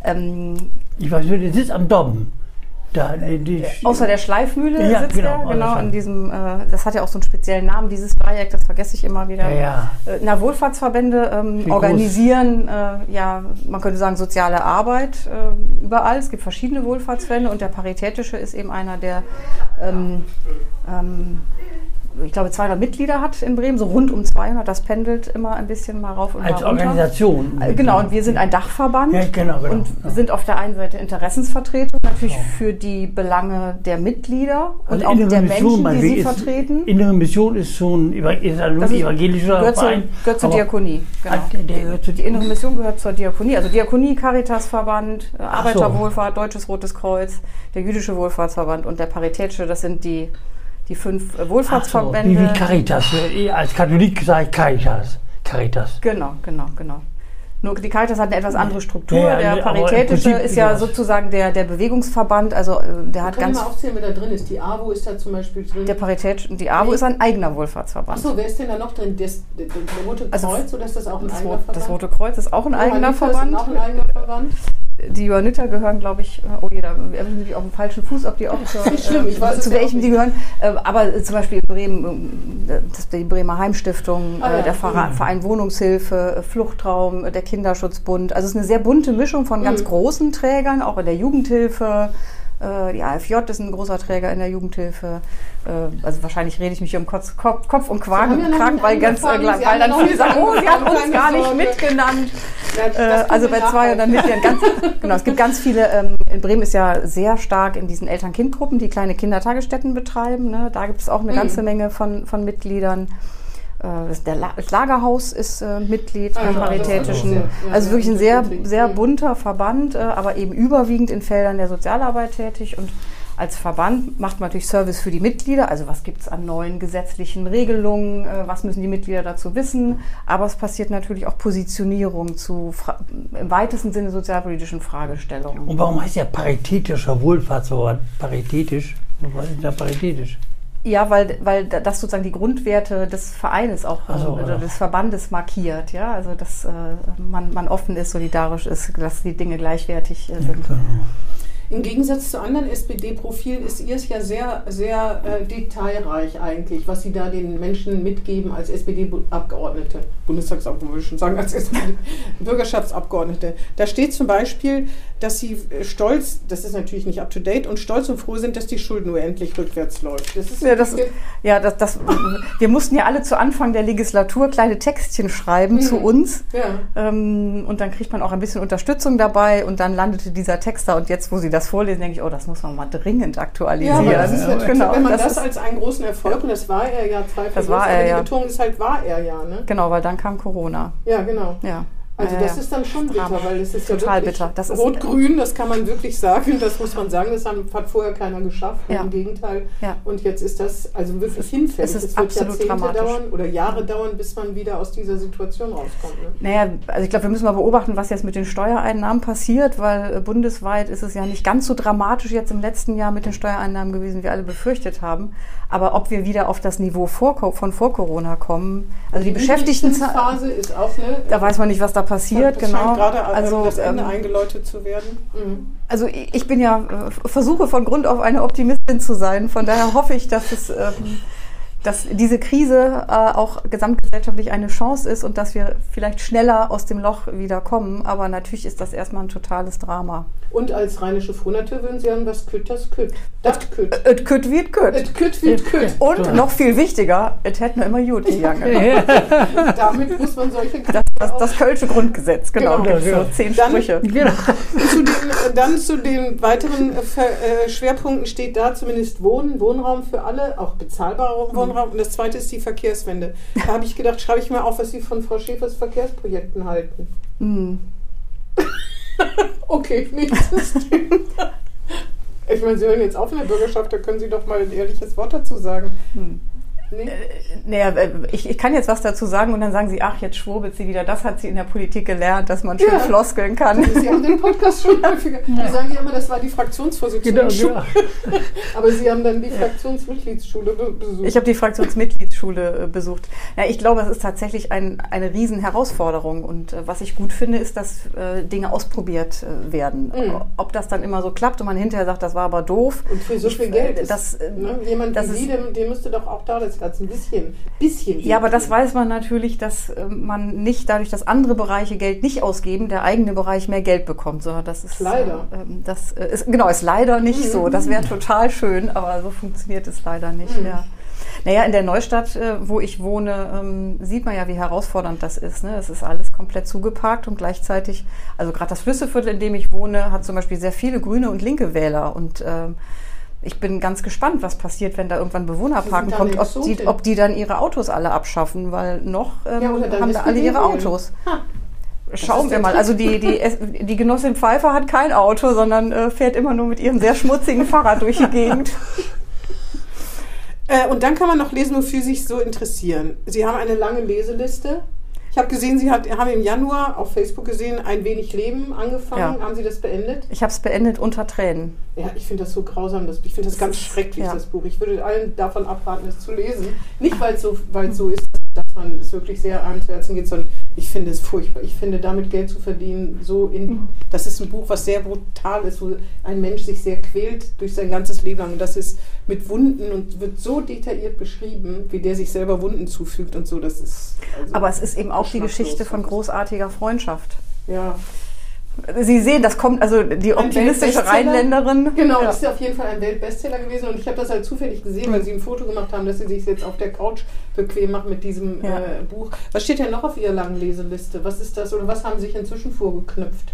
Ähm, Ich weiß nur, der sitzt am Dobben. Da, die, die, außer der Schleifmühle Ja, sitzt genau, er, außer genau, in diesem, äh, das hat ja auch so einen speziellen Namen, dieses Dreieck, das vergesse ich immer wieder. ja, ja. Äh, Na, Wohlfahrtsverbände ähm, organisieren, äh, ja, man könnte sagen, soziale Arbeit äh, überall. Es gibt verschiedene Wohlfahrtsverbände und der Paritätische ist eben einer, der, ähm, ähm, ich glaube, 200 Mitglieder hat in Bremen, so rund um 200. Das pendelt immer ein bisschen mal rauf und Als mal runter. Organisation. Äh, Genau, und wir sind ein Dachverband Ja, genau, genau. und Ja. sind auf der einen Seite Interessensvertretung, natürlich für die Belange der Mitglieder und Also auch der Mission, Menschen, die sie ist- vertreten. Innere Mission ist so ein, ist ein Das evangelischer gehört, Verein. gehört zur Diakonie. Genau. Gehört Die Innere Mission gehört zur Diakonie, also Diakonie, Caritasverband, äh, so. Arbeiterwohlfahrt, Deutsches Rotes Kreuz, der Jüdische Wohlfahrtsverband und der Paritätische, das sind die, die fünf äh, Ach so, Wohlfahrtsverbände. wie, wie Caritas. Äh, Als Katholik sage ich Caritas. Caritas. Genau, genau, genau. Nur die Caritas hat eine etwas andere Struktur. Ja, der Paritätische ist ja sozusagen der, der Bewegungsverband, also äh, der hat Können wir ganz. mal aufzählen, wer da drin ist? Die AWO ist da zum Beispiel drin. Der Paritätische, die AWO ist ein eigener Wohlfahrtsverband. Achso, wer ist denn da noch drin? Das, der, der Rote Also, Kreuz oder ist das auch ein Das, eigener Verband? das Rote Kreuz ist auch ein eigener Johanniter Verband. Ist auch ein eigener Verband. Die Johanniter gehören, glaube ich, äh, oh je, da erwischen Sie mich auf dem falschen Fuß, ob die auch zur, schlimm, ich weiß zu welchem die gehören. Äh, Aber äh, zum Beispiel in Bremen, äh, das, die Bremer Heimstiftung, Ah äh, ja, der Verein, mhm. Verein Wohnungshilfe, äh, Fluchtraum, äh, der Kinderschutzbund. Also es ist eine sehr bunte Mischung von ganz Mhm. großen Trägern, auch in der Jugendhilfe. Äh, Die AFJ ist ein großer Träger in der Jugendhilfe. Äh, Also wahrscheinlich rede ich mich um Kopf, Kopf, und Kragen, Kragen einen weil, ganz, äh, weil haben dann viele sagen, oh, sie hat uns gar nicht mitgenannt. Ja, also bei nachher. 200 Mitgliedern ganz, genau, es gibt ganz viele, ähm, in Bremen ist ja sehr stark in diesen Eltern-Kind-Gruppen, die kleine Kindertagesstätten betreiben. Ne? Da gibt es auch eine Mhm. ganze Menge von, von Mitgliedern. Äh, das, der La das Lagerhaus ist äh, Mitglied Ah, ja, ist Paritätischen. ja, also ja, wirklich ein sehr, sehr bunter Verband, äh, aber eben überwiegend in Feldern der Sozialarbeit tätig. Und als Verband macht man natürlich Service für die Mitglieder. Also was gibt es an neuen gesetzlichen Regelungen? Äh, was müssen die Mitglieder dazu wissen? Aber es passiert natürlich auch Positionierung zu Fra im weitesten Sinne sozialpolitischen Fragestellungen. Und warum heißt der Paritätischer Wohlfahrtsverband paritätisch? Was ist da paritätisch? Ja, weil, weil da- das sozusagen die Grundwerte des Vereines auch Ach so, oder ja. des Verbandes markiert. Ja, also dass äh, man, man offen ist, solidarisch ist, dass die Dinge gleichwertig äh, sind. Genau. Im Gegensatz zu anderen SPD-Profilen ist ihr es ja sehr, sehr äh, detailreich eigentlich, was sie da den Menschen mitgeben als SPD-Abgeordnete, Bundestagsabgeordnete, würde ich schon sagen, als SPD-Bürgerschaftsabgeordnete. Da steht zum Beispiel, dass sie äh, stolz, das ist natürlich nicht up-to-date, und stolz und froh sind, dass die Schuldenuhr endlich rückwärts läuft. Das ist ja, das, ja das, das, wir mussten ja alle zu Anfang der Legislatur kleine Textchen schreiben mhm. zu uns. Ja. Ähm, und dann kriegt man auch ein bisschen Unterstützung dabei und dann landete dieser Text da. Und jetzt, wo Sie das vorlesen, denke ich, oh, das muss man mal dringend aktualisieren. Ja, das ist ja, genau, wenn man das, das als einen großen Erfolg, und das war er ja zwei Das war er, ja. Die Betonung ist halt, war er ja. Ne? Genau, weil dann kam Corona. Ja, genau. Ja. Also ja, das ja. ist dann schon bitter, weil es ist Total ja bitter. Das rot-grün, das kann man wirklich sagen, das muss man sagen, das hat vorher keiner geschafft, ja. im Gegenteil. Und jetzt ist das also wirklich hinfällig. Es, es wird Jahrzehnte dramatisch. dauern oder Jahre dauern, bis man wieder aus dieser Situation rauskommt. Ne? Naja, also ich glaube, wir müssen mal beobachten, was jetzt mit den Steuereinnahmen passiert, weil äh, bundesweit ist es ja nicht ganz so dramatisch jetzt im letzten Jahr mit den Steuereinnahmen gewesen, wie wir alle befürchtet haben. Aber ob wir wieder auf das Niveau vor, von vor Corona kommen, also die, die Beschäftigtenphase ist auch, ne? Da weiß man nicht, was da passiert, das genau. gerade also das Ende ähm, eingeläutet zu werden. Mhm. Also ich bin ja äh, versuche von Grund auf eine Optimistin zu sein. Von daher hoffe ich, dass es ähm, dass diese Krise äh, auch gesamtgesellschaftlich eine Chance ist und dass wir vielleicht schneller aus dem Loch wieder kommen. Aber natürlich ist das erstmal ein totales Drama. Und als rheinische Frohnatur würden Sie sagen, was kütt, das kütt. Das kütt. Et kütt wie et kütt. Et kütt wie et kütt. Und noch viel wichtiger, et hätten wir immer gut gegangen. Damit muss man solche Das, das, das Kölsche Grundgesetz, genau. genau so zehn dann, Sprüche. Genau. zu den, dann zu den weiteren äh, Schwerpunkten steht da zumindest Wohnen, Wohnraum für alle, auch bezahlbarer Wohnraum. Wohnraum und das zweite ist die Verkehrswende. Da habe ich gedacht, schreibe ich mal auf, was Sie von Frau Schäfers Verkehrsprojekten halten. Mhm. okay, nächstes Thema. Ich meine, Sie hören jetzt auf in der Bürgerschaft, da können Sie doch mal ein ehrliches Wort dazu sagen. Mhm. Nee? Äh, naja, ich, ich kann jetzt was dazu sagen und dann sagen Sie, ach, jetzt schwurbelt sie wieder. Das hat sie in der Politik gelernt, dass man schön ja. floskeln kann. Sie haben den Podcast schon häufiger. Ja. Wir sagen ja immer, das war die Fraktionsvorsitzende. Genau, genau. Aber Sie haben dann die Fraktionsmitgliedsschule besucht. Ich habe die Fraktionsmitgliedsschule äh, besucht. Ja, ich glaube, es ist tatsächlich ein, eine Riesenherausforderung. Und äh, was ich gut finde, ist, dass äh, Dinge ausprobiert äh, werden. Mhm. Ob das dann immer so klappt und man hinterher sagt, das war aber doof. Und für so viel Geld. Ist, das, ne? Jemand das wie Sie, dem, dem müsste doch auch da das Arbeitsplatz ein bisschen, bisschen. Ja, aber das weiß man natürlich, dass äh, man nicht dadurch, dass andere Bereiche Geld nicht ausgeben, der eigene Bereich mehr Geld bekommt. So, das ist leider. Äh, das äh, ist genau ist leider nicht mhm. so. Das wäre total schön, aber so funktioniert es leider nicht. Mhm. Ja. Naja, in der Neustadt, wo ich wohne, ähm, sieht man ja, wie herausfordernd das ist. Ne? Es ist alles komplett zugeparkt und gleichzeitig, also gerade das Flüsseviertel, in dem ich wohne, hat zum Beispiel sehr viele grüne und linke Wähler. Und ähm, ich bin ganz gespannt, was passiert, wenn da irgendwann Bewohnerparken kommt, ob die, ob die, dann ihre Autos alle abschaffen, weil noch ähm, ja, haben da alle ihre Autos. Ha. Schauen wir mal. Also die, die, die Genossin Pfeiffer hat kein Auto, sondern äh, fährt immer nur mit ihrem sehr schmutzigen Fahrrad durch die Gegend. Äh, und dann kann man noch lesen, wofür Sie sich so interessieren. Sie haben eine lange Leseliste. Ich habe gesehen, Sie hat, haben im Januar auf Facebook gesehen, ein wenig Leben angefangen. Ja. Haben Sie das beendet? Ich habe es beendet unter Tränen. Ja, ich finde das so grausam. Das, ich finde das ganz schrecklich, ja. das Buch. Ich würde allen davon abraten, es zu lesen. Nicht, weil es so, so ist, dass man es wirklich sehr ans Herzen geht, sondern ich finde es furchtbar. Ich finde, damit Geld zu verdienen, so in, mhm. das ist ein Buch, was sehr brutal ist, wo ein Mensch sich sehr quält durch sein ganzes Leben lang. Und das ist mit Wunden und wird so detailliert beschrieben, wie der sich selber Wunden zufügt und so. Das ist. Also Aber es ist eben auch die Geschichte von großartiger Freundschaft. Ja. Sie sehen, das kommt, also die optimistische Rheinländerin. Genau, ja. das ist auf jeden Fall ein Weltbestseller gewesen und ich habe das halt zufällig gesehen, weil Sie ein Foto gemacht haben, dass Sie sich jetzt auf der Couch bequem machen mit diesem ja. äh, Buch. Was steht denn noch auf Ihrer langen Leseliste? Was ist das oder was haben Sie sich inzwischen vorgeknüpft?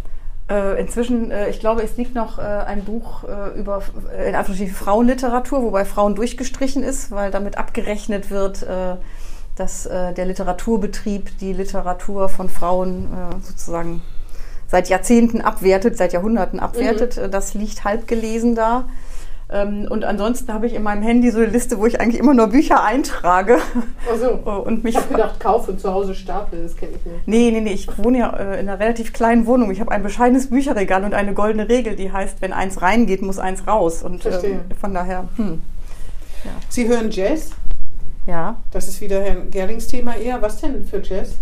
Äh, inzwischen, äh, ich glaube, es liegt noch äh, ein Buch über in Anführungsstrichen Frauenliteratur, wobei Frauen durchgestrichen ist, weil damit abgerechnet wird, dass der Literaturbetrieb die Literatur von Frauen sozusagen seit Jahrzehnten abwertet, seit Jahrhunderten abwertet. Mhm. Das liegt halb gelesen da. Ähm, und ansonsten habe ich in meinem Handy so eine Liste, wo ich eigentlich immer nur Bücher eintrage. Ach so. Und mich ich habe gedacht, kaufe und zu Hause stapel, das kenne ich nicht. Nee, nee, nee, ich wohne ja äh, in einer relativ kleinen Wohnung. Ich habe ein bescheidenes Bücherregal und eine goldene Regel, die heißt, wenn eins reingeht, muss eins raus. Und ähm, von daher, hm. Ja. Sie hören Jazz? Ja. Das ist wieder Herrn Gerlings Thema eher. Was denn für Jazz?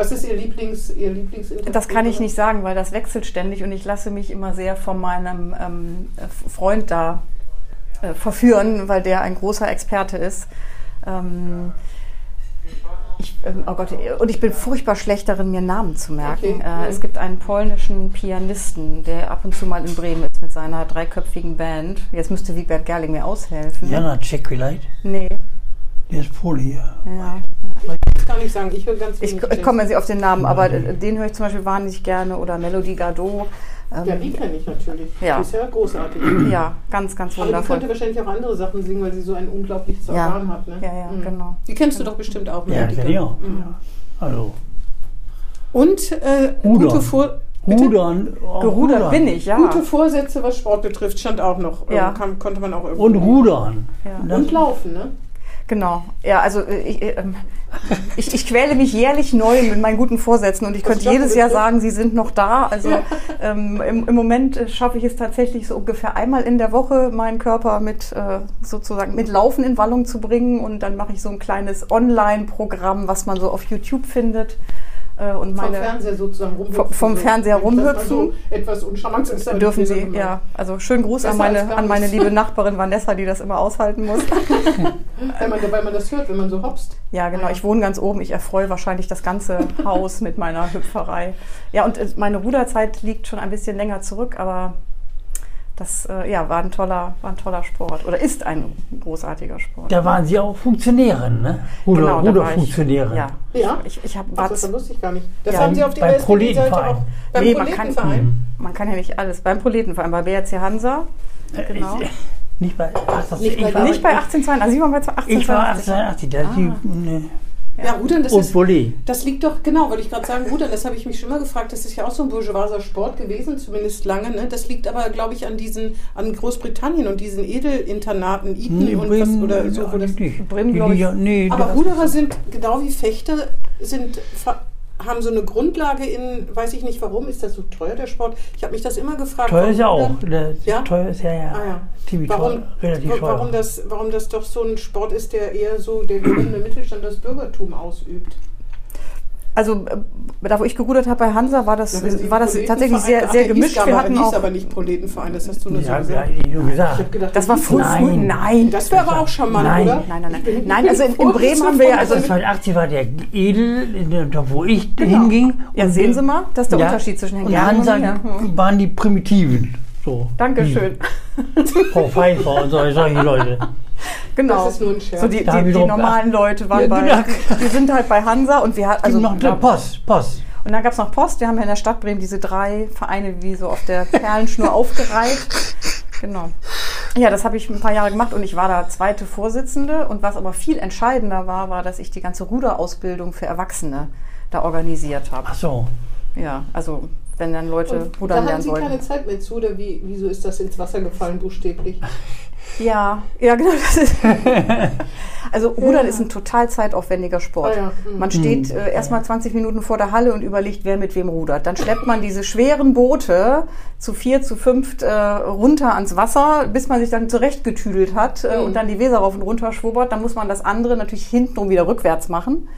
Was ist Ihr Lieblings, Ihr Lieblingsinterpret? Das kann ich nicht sagen, weil das wechselt ständig und ich lasse mich immer sehr von meinem ähm, Freund da äh, verführen, weil der ein großer Experte ist. Ähm, ich, ähm, oh Gott, und ich bin furchtbar schlecht darin, mir Namen zu merken. Okay. Äh, es gibt einen polnischen Pianisten, der ab und zu mal in Bremen ist mit seiner dreiköpfigen Band. Jetzt müsste Wiebert Gerling mir aushelfen. Jana Czekwileit, Nee, der ist Poli. Ja. ja. Ich kann nicht sagen, ich höre ganz Ich, wenig ich komme jetzt auf den Namen, aber äh, den höre ich zum Beispiel wahnsinnig gerne oder Melodie Gardot. Ähm, Ja, die kenne ich natürlich. Ja. Die ist ja großartig. ja, ganz, ganz Aber die wundervoll. könnte wahrscheinlich auch andere Sachen singen, weil sie so ein unglaubliches Ja. Organ hat. Ne? Ja, ja, Mhm. genau. Die kennst du doch bestimmt auch. Ja, Melodika. kenn ich auch. Mhm. Also, Und äh, Rudern. gute, Vor Bitte? Rudern. auch Gerudert bin ich, ja. gute Vorsätze, was Sport betrifft, stand auch noch. äh, Ja. Kann, konnte man auch irgendwo. Und Rudern. Ja. Und Laufen, ne? Genau. Ja, also äh, ich, äh, ähm, ich, ich quäle mich jährlich neu mit meinen guten Vorsätzen und ich könnte jedes Jahr sagen, sie sind noch da. Also ähm, im, im Moment äh, schaffe ich es tatsächlich so ungefähr einmal in der Woche, meinen Körper mit äh, sozusagen mit Laufen in Wallung zu bringen und dann mache ich so ein kleines Online-Programm, was man so auf YouTube findet. Äh, und Vom meine Fernseher sozusagen rumhüpfen. Vom- vom. Fernseher rumhüpfen. So etwas uncharmant ist. aber dürfen nicht Sie, ja. Also schönen Gruß an meine, an meine liebe Nachbarin Vanessa, die das immer aushalten muss. Weil man, weil man das hört, wenn man so hopst. Ja, genau. Ich wohne ganz oben. Ich erfreue wahrscheinlich das ganze Haus mit meiner Hüpferei. Ja, und äh, meine Ruderzeit liegt schon ein bisschen länger zurück, aber das äh, ja, war, ein toller, war ein toller Sport oder ist ein großartiger Sport. Da waren Sie auch Funktionärin, ne? Ruder, Genau, Ruderfunktionärin. Ja, Ja? ich, ich habe Ach, das wusste ich gar nicht. Das Ja, haben Sie auf der beim Proletenverein. auch. Beim Nee, man kann- Proletenverein? man kann ja nicht alles. Beim Proletenverein, bei BRC Hansa. Genau. Ich, nicht bei, ach, Nicht ich bei- Nicht bei 1882, also Sie waren bei 1882. Ich war 1880, da Ah. die, ne, Ja, Rudern, das und ist. Volley. Das liegt doch, genau, wollte ich gerade sagen, Rudern, das habe ich mich schon mal gefragt, das ist ja auch so ein bourgeoiser Sport gewesen, zumindest lange. Ne? Das liegt aber, glaube ich, an diesen, an Großbritannien und diesen Edelinternaten, Eton Nee, und Bremen, was, oder so. Wo das, nicht. Bremen, Die glaub ich. ja- nee, aber Ruderer sind, genau wie Fechter, sind, haben so eine Grundlage in, weiß ich nicht warum, ist das so teuer, der Sport? Ich habe mich das immer gefragt. Teuer ist ja auch. Ja? Teuer ist ja, ja. Ah ja. Ziemlich Warum, teuer, relativ teuer. warum, das, warum das doch so ein Sport ist, der eher so der gehobene Mittelstand, das Bürgertum ausübt. Also äh, da, wo ich gerudert habe bei Hansa, war das, Sie war das tatsächlich sehr, Ach, sehr der gemischt. Hieß, Wir aber, hatten hieß auch aber nicht Proletenverein, das hast du nur so ja, gesagt. ja, ich Ich gesagt. hab gedacht, Das war früh, so. früh, Nein. nein. Das wäre aber auch charmant, Nein. oder? Nein, nein, Ich nein. ich Nein, also in, in Bremen haben wir ja, also 1980 war der Edel, in der- da wo ich Genau. hinging. Ja, Und sehen Sie mal, das ist der Ja, Unterschied zwischen Herrn Und Hansa waren die Primitiven. So. Dankeschön. Die Frau Pfeiffer und so, solche Leute. Genau. Das ist nur ein Scherz. So die, Da die, ich die normalen Leute waren Ja, bei, genau. die sind halt bei Hansa und wir hatten, Also also der Post, Post. Und dann gab es noch Post, wir haben ja in der Stadt Bremen diese drei Vereine wie so auf der Perlenschnur aufgereiht. Genau. Ja, das habe ich ein paar Jahre gemacht und ich war da zweite Vorsitzende. Und was aber viel entscheidender war, war, dass ich die ganze Ruderausbildung für Erwachsene da organisiert habe. Ach so. Ja, also wenn dann Leute Und da rudern hatten lernen Sie wollten. keine Zeit mehr zu, oder wie, wieso ist das ins Wasser gefallen, buchstäblich? Ja, ja, genau. Das ist also Rudern ist ein total zeitaufwendiger Sport. Ah ja, mhm. Man steht äh, erstmal 20 Minuten vor der Halle und überlegt, wer mit wem rudert. Dann schleppt man diese schweren Boote zu vier, zu fünft äh, runter ans Wasser, bis man sich dann zurechtgetüdelt hat äh, Mhm. und dann die Weser rauf und runter schwubbert. Dann muss man das andere natürlich hintenrum wieder rückwärts machen.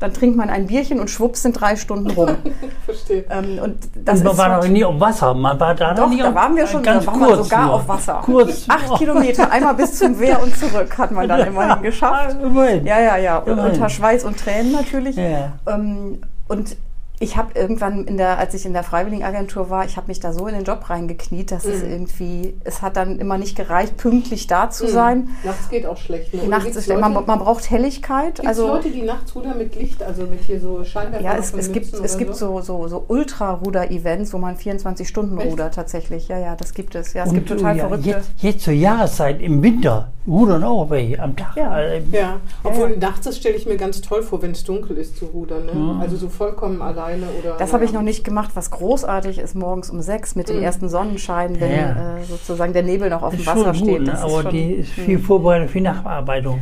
Dann trinkt man ein Bierchen und schwupps sind drei Stunden rum. Verstehe. ähm, und das Und man ist war noch nie auf Wasser. Man war da noch doch, nie da waren wir schon, ganz da waren kurz wir sogar nur. auf Wasser. Kurz. Acht Kilometer, einmal bis zum Wehr und zurück hat man dann immerhin geschafft. Immerhin. Ja, ja, ja. Und Immerhin. unter Schweiß und Tränen natürlich. Ja. Ähm, und ich habe irgendwann, in der, als ich in der Freiwilligenagentur war, ich habe mich da so in den Job reingekniet, dass es Mhm. irgendwie, es hat dann immer nicht gereicht, pünktlich da zu sein. Nachts geht auch schlecht. Ne? Nachts ist, man, Leute, man braucht Helligkeit. gibt's Also Leute, die nachts rudern mit Licht, also mit hier so Scheinwerfer ja, es, es gibt, es oder gibt so, so, so Ultra-Ruder-Events, wo man 24 Stunden Echt? rudert tatsächlich. Ja, ja, das gibt es. Ja, es Und, gibt total ja, verrückte. Jetzt, jetzt zur Jahreszeit, im Winter, rudern auch welche am Tag. Ja. Also, Ja, obwohl nachts das stelle ich mir ganz toll vor, wenn es dunkel ist zu rudern. Ne? Also so vollkommen alleine oder. Das habe ich noch nicht gemacht. Was großartig ist, morgens um sechs mit dem Mhm. ersten Sonnenschein, wenn Ja. äh, sozusagen der Nebel noch auf dem ist Wasser schon steht. gut, ne? Das ist aber schon- die ist viel Vorbereitung, viel Nachbearbeitung.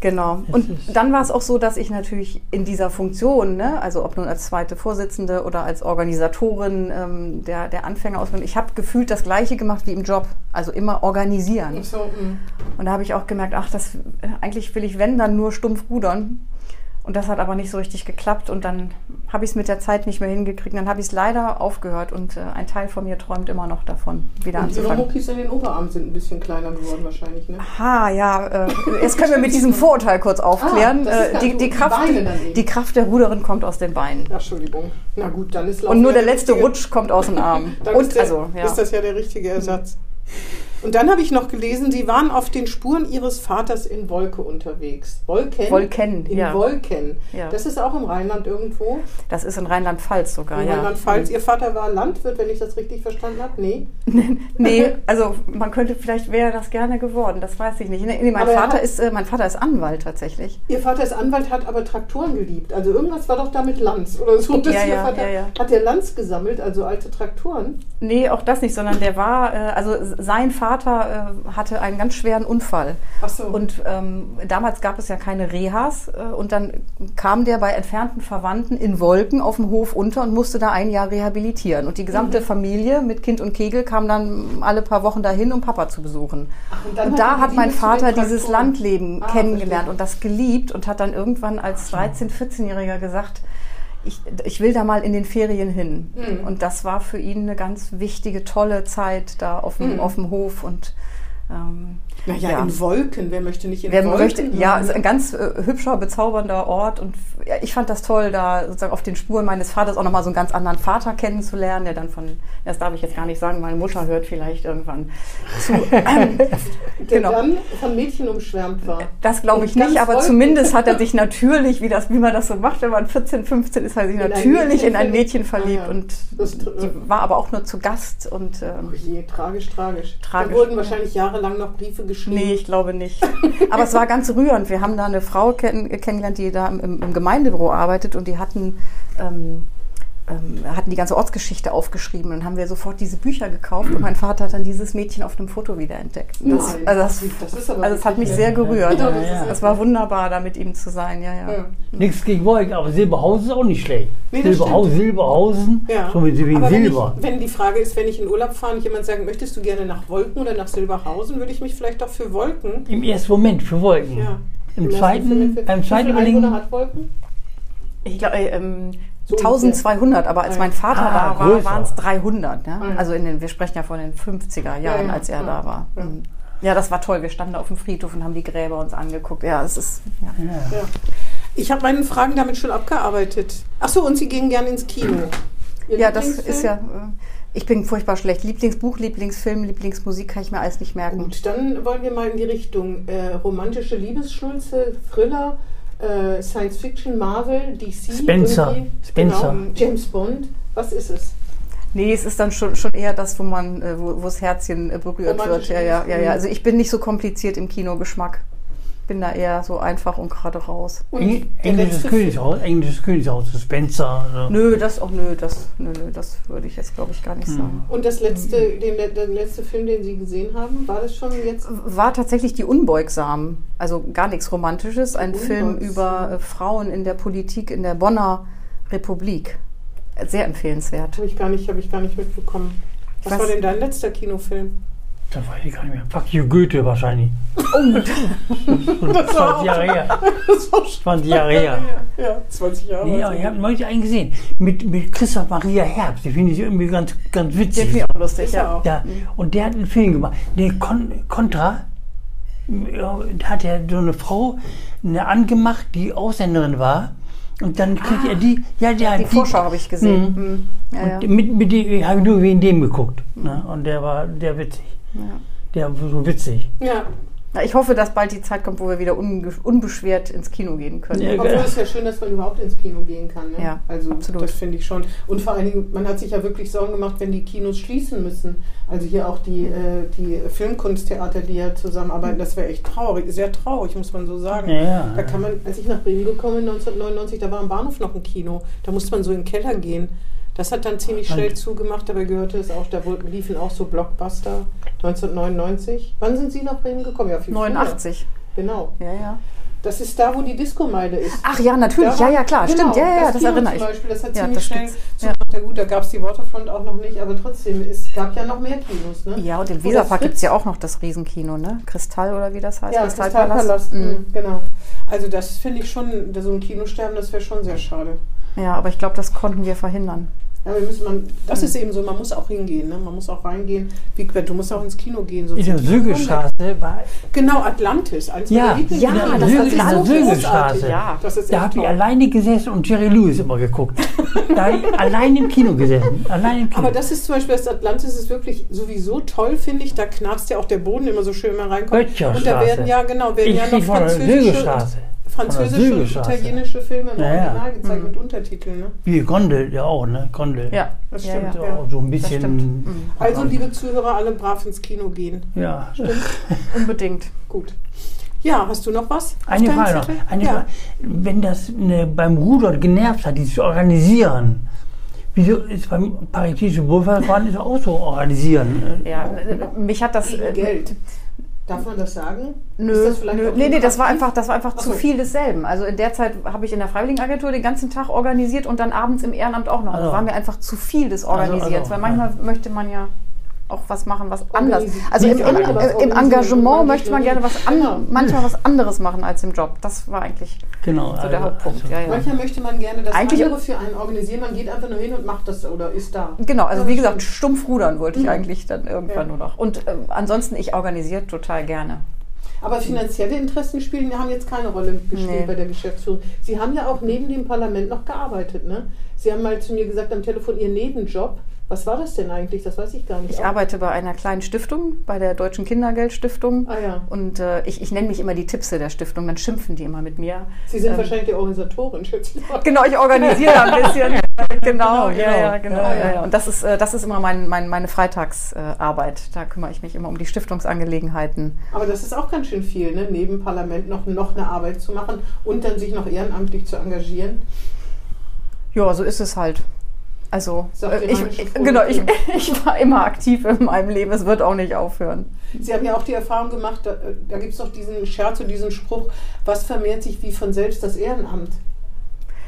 Genau. Und dann war es auch so, dass ich natürlich in dieser Funktion, ne, also ob nun als zweite Vorsitzende oder als Organisatorin ähm, der, der Anfängerausbildung, ich habe gefühlt das Gleiche gemacht wie im Job. Also immer organisieren. So, mm. Und da habe ich auch gemerkt, ach, das, äh, eigentlich will ich, wenn, dann nur stumpf rudern. Und das hat aber nicht so richtig geklappt und dann habe ich es mit der Zeit nicht mehr hingekriegt. Dann habe ich es leider aufgehört und äh, ein Teil von mir träumt immer noch davon, wieder Und ihre anzufangen. Muckis in den Oberarmen sind ein bisschen kleiner geworden wahrscheinlich, ne? Ha, ja, äh, jetzt können wir mit diesem Vorurteil kurz aufklären. Ah, äh, ganz die, die, Die Kraft, eben. die Kraft der Ruderin kommt aus den Beinen. Ach, Entschuldigung. Na gut, dann ist Und nur der ja letzte richtige- Rutsch kommt aus den Armen. Dann Und ist, der, also, ja. ist das ja der richtige Ersatz. Und dann habe ich noch gelesen, Sie waren auf den Spuren Ihres Vaters in Wolke unterwegs. Wolken? Wolken, in ja. Wolken. Ja. Das ist auch im Rheinland irgendwo. Das ist in Rheinland-Pfalz sogar, In ja. Rheinland-Pfalz. Ihr Vater war Landwirt, wenn ich das richtig verstanden habe? Nee. Nee, also man könnte, vielleicht wäre das gerne geworden, das weiß ich nicht. Nee, mein, Aber er Vater ist, äh, mein Vater ist Anwalt tatsächlich. Ihr Vater ist Anwalt, hat aber Traktoren geliebt. Also irgendwas war doch da mit Lanz oder so. Ja, ja, Vater, ja, ja. Hat der Lanz gesammelt, also alte Traktoren? Nee, auch das nicht, sondern der war, äh, also sein Vater äh, hatte einen ganz schweren Unfall. Ach so. Und ähm, damals gab es ja keine Rehas äh, und dann kam der bei entfernten Verwandten in Wolken auf dem Hof unter und musste da ein Jahr rehabilitieren. Und die gesamte Mhm. Familie mit Kind und Kegel kam dann alle paar Wochen dahin, um Papa zu besuchen. Ach, und Und da hat mein Vater dieses. Landleben Ah, kennengelernt verstehe. und das geliebt und hat dann irgendwann als 13-, 14-Jähriger gesagt, ich, ich will da mal in den Ferien hin. Mhm. Und das war für ihn eine ganz wichtige, tolle Zeit da auf dem, Mhm. auf dem Hof. Und ähm, Naja, ja. in Wolken. Wer möchte nicht in Wer Wolken? möchte, ja, ist ein ganz äh, hübscher, bezaubernder Ort und ja, ich fand das toll, da sozusagen auf den Spuren meines Vaters auch nochmal so einen ganz anderen Vater kennenzulernen, der dann von, das darf ich jetzt gar nicht sagen, meine Mutter hört vielleicht irgendwann zu. Ähm, der genau. dann von Mädchen umschwärmt war. Das glaube ich nicht, aber Wolken. zumindest hat er sich natürlich, wie, das, wie man das so macht, wenn man 14, 15 ist, hat er sich In ein natürlich Mädchen in ein. Mädchen verliebt Ah, ja. und Das die war aber auch nur zu Gast und Oh ähm, je, tragisch, tragisch. Tragisch, Da wurden wahrscheinlich jahrelang noch Briefe geschrieben. Nee, ich glaube nicht. Aber es war ganz rührend. Wir haben da eine Frau kenn kennengelernt, die da im, im Gemeindebüro arbeitet und die hatten, ähm, hatten die ganze Ortsgeschichte aufgeschrieben. Und dann haben wir sofort diese Bücher gekauft und mein Vater hat dann dieses Mädchen auf einem Foto wiederentdeckt. Das, Nein, also das, das ist aber also es hat mich sehr gerührt. Ja, das ist Es war wunderbar, da mit ihm zu sein. Ja, ja. Ja. Nichts gegen Wolken, aber Silberhausen ist auch nicht schlecht. Nee, das Silberhausen. Silberhausen, Ja. so wie wegen Aber wenn, Silber. ich, wenn die Frage ist, wenn ich in Urlaub fahre und jemand sagt, möchtest du gerne nach Wolken oder nach Silberhausen, würde ich mich vielleicht doch für Wolken. Im ersten Moment für Wolken. Ja. Im zweiten, beim zweiten Überlegen, hat Wolken? Ich glaube, ähm, So 1200, aber als mein Vater Ah, da war, größer. waren es 300. Ja? Ah, ja. Also in den, wir sprechen ja von den 50er Jahren, Ja, ja, als er da war. ja. Mhm. Ja, das war toll. Wir standen da auf dem Friedhof und haben die Gräber uns angeguckt. Ja, es ist. Ja. Ja. Ich habe meine Fragen damit schon abgearbeitet. Ach so, und Sie gehen gerne ins Kino. Ihr Ja, das ist ja. äh, Ich bin furchtbar schlecht. Lieblingsbuch, Lieblingsfilm, Lieblingsmusik kann ich mir alles nicht merken. Gut, dann wollen wir mal in die Richtung äh, romantische Liebesschulze, Thriller, äh, Science Fiction, Marvel, DC. Spencer. irgendwie. Spencer. Genau, James Bond. Was ist es? Nee, es ist dann schon, schon eher das, wo man, äh, wo, wo das Herzchen äh, berührt wird. Ja, ja, ja, ja. Also ich bin nicht so kompliziert im Kinogeschmack. Bin da eher so einfach und gerade raus. Und Eng- englisches Königshaus, englisches Königshaus, Spencer. So. Nö, das auch nö, das nö, nö, das würde ich jetzt glaube ich gar nicht sagen. Und das letzte, den, der letzte Film, den Sie gesehen haben, war das schon jetzt? war tatsächlich die Unbeugsamen. Also gar nichts Romantisches. Ein Film über äh, Frauen in der Politik in der Bonner Republik. Sehr empfehlenswert. Habe ich gar nicht, habe ich gar nicht mitbekommen. Was, Was- war denn dein letzter Kinofilm? Das weiß ich gar nicht mehr. Fuck you, Goethe wahrscheinlich. Oh, Das war 20 Jahre her. Das war schon 20 Jahre her. Ja, 20 Jahre. Nee, aber ich habe neulich einen gesehen. Mit, mit Christoph Maria Herbst. Den finde ich irgendwie ganz, ganz witzig. finde ich auch lustig, Ist ja. auch. Ja, und der hat einen Film gemacht. Der Kon Contra, ja, da hat er so eine Frau eine angemacht, die Ausländerin war. Und dann kriegt er die, ja, der Ah. Die Vorschau habe ich gesehen. Mhm. Ja, ja. Und mit, mit dem habe ich nur wegen dem geguckt. Ne? Und der war der witzig. Ja. Der so witzig. Ja, Na, Ich hoffe, dass bald die Zeit kommt, wo wir wieder unbeschwert ins Kino gehen können. Ja, obwohl es ja schön, dass man überhaupt ins Kino gehen kann. Ne? Ja, also absolut. das finde ich schon. Und vor allen Dingen, man hat sich ja wirklich Sorgen gemacht, wenn die Kinos schließen müssen. Also hier auch die, äh, die Filmkunsttheater, die ja zusammenarbeiten, das wäre echt traurig, sehr traurig, muss man so sagen. Ja, ja. Da kann man, als ich nach Bremen gekommen bin, 1999, da war am Bahnhof noch ein Kino. Da musste man so in den Keller gehen. Das hat dann ziemlich schnell Und- zugemacht, dabei gehörte es auch, da liefen auch so Blockbuster 1999. Wann sind Sie nach Bremen gekommen? Ja, viel früher. 89. Genau. Ja, ja. Das ist da, wo die Disco-Meile ist. Ach ja, natürlich. Da Ja, ja, klar. genau, Stimmt. Ja, ja, das Kino erinnere zum ich. Beispiel, das hat Ja, ziemlich das schnell zugemacht. Ja gut, da gab es die Waterfront auch noch nicht, aber trotzdem, es gab ja noch mehr Kinos, ne? Ja, und im Weserpark gibt es ja auch noch das Riesenkino, ne? Kristall oder wie das heißt? Ja, Kristallpalast, Mhm. mhm. genau. Also das finde ich schon, so ein Kinosterben, das wäre schon sehr schade. Ja, aber ich glaube, das konnten wir verhindern. Ja, wir müssen man, das Mhm. ist eben so, man muss auch hingehen, ne? man muss auch reingehen. Wie, du musst auch ins Kino gehen. sonst In der Sügelstraße war, Genau, Atlantis. Eins Ja, Lieblings- ja, das, das ist so. Sügelstraße. Ja. Das ist da habe ich alleine gesessen und Jerry Lewis immer geguckt. Da hab ich allein im Kino gesessen. Allein im Kino. Aber das ist zum Beispiel, das Atlantis ist wirklich sowieso toll, finde ich. Da knarzt ja auch der Boden immer so schön, wenn man reinkommt. Und da werden ja, genau, werden ich ja noch krieg von der französische, Sügelstraße. Französische und italienische Filme im Ja, ja. Original gezeigt mit Untertiteln. Ne? Wie Gondel, ja auch, ne? Gondel. Ja, Das ja, stimmt, ja. ja. So, so ein stimmt. bisschen. Mhm. Also, liebe Zuhörer, alle brav ins Kino gehen. Ja. Unbedingt. Gut. Ja, hast du noch was? Eine Frage noch. Eine ja. Frage. Wenn das ne, beim Rudolf genervt hat, dieses Organisieren, wieso ist beim Paritätischen Wohlfahrtsverein ist auch so organisieren? Ja, äh, mich hat das. Äh, Geld. Darf man das sagen? Nö, Ist das vielleicht nö. nee, nee, das war einfach, das war einfach Ach zu so. viel desselben. Also in der Zeit habe ich in der Freiwilligenagentur den ganzen Tag organisiert und dann abends im Ehrenamt auch noch. Das Also. war mir einfach zu viel des Organisierens, also, weil manchmal möchte man ja auch was machen, was anders. Organisi- Also im, im, anders im organisieren, Engagement man möchte man gerne was an, Genau. manchmal was anderes machen als im Job. Das war eigentlich Genau. so der Hauptpunkt. also- ja, ja. Manchmal möchte man gerne das Eigentlich- andere für einen organisieren. Man geht einfach nur hin und macht das oder ist da. Genau, also wie gesagt, stumpf rudern wollte ich Mhm. eigentlich dann irgendwann Ja. nur noch. Und ähm, ansonsten, ich organisiere total gerne. Aber finanzielle Interessen spielen, haben jetzt keine Rolle gespielt Nee. bei der Geschäftsführung. Sie haben ja auch neben dem Parlament noch gearbeitet. Ne? Sie haben mal zu mir gesagt am Telefon, Ihr Nebenjob. Was war das denn eigentlich? Das weiß ich gar nicht. Ich Auch- arbeite bei einer kleinen Stiftung, bei der Deutschen Kindergeldstiftung. Ah ja. Und äh, ich, ich nenne mich immer die Tipse der Stiftung, dann schimpfen die immer mit mir. Sie sind Ähm, wahrscheinlich die Organisatorin, schätze ich. Genau, ich organisiere ein bisschen. genau, genau. ja, ja, genau. Ah, ja. ja. Und das ist, äh, das ist immer mein, mein, meine Freitagsarbeit. Da kümmere ich mich immer um die Stiftungsangelegenheiten. Aber das ist auch ganz schön viel, ne? neben Parlament noch, noch eine Arbeit zu machen und dann sich noch ehrenamtlich zu engagieren. Ja, so ist es halt. Also, äh, ich, genau, ich, ich war immer aktiv in meinem Leben. Es wird auch nicht aufhören. Sie haben ja auch die Erfahrung gemacht, da, da gibt es doch diesen Scherz und diesen Spruch, was vermehrt sich wie von selbst das Ehrenamt.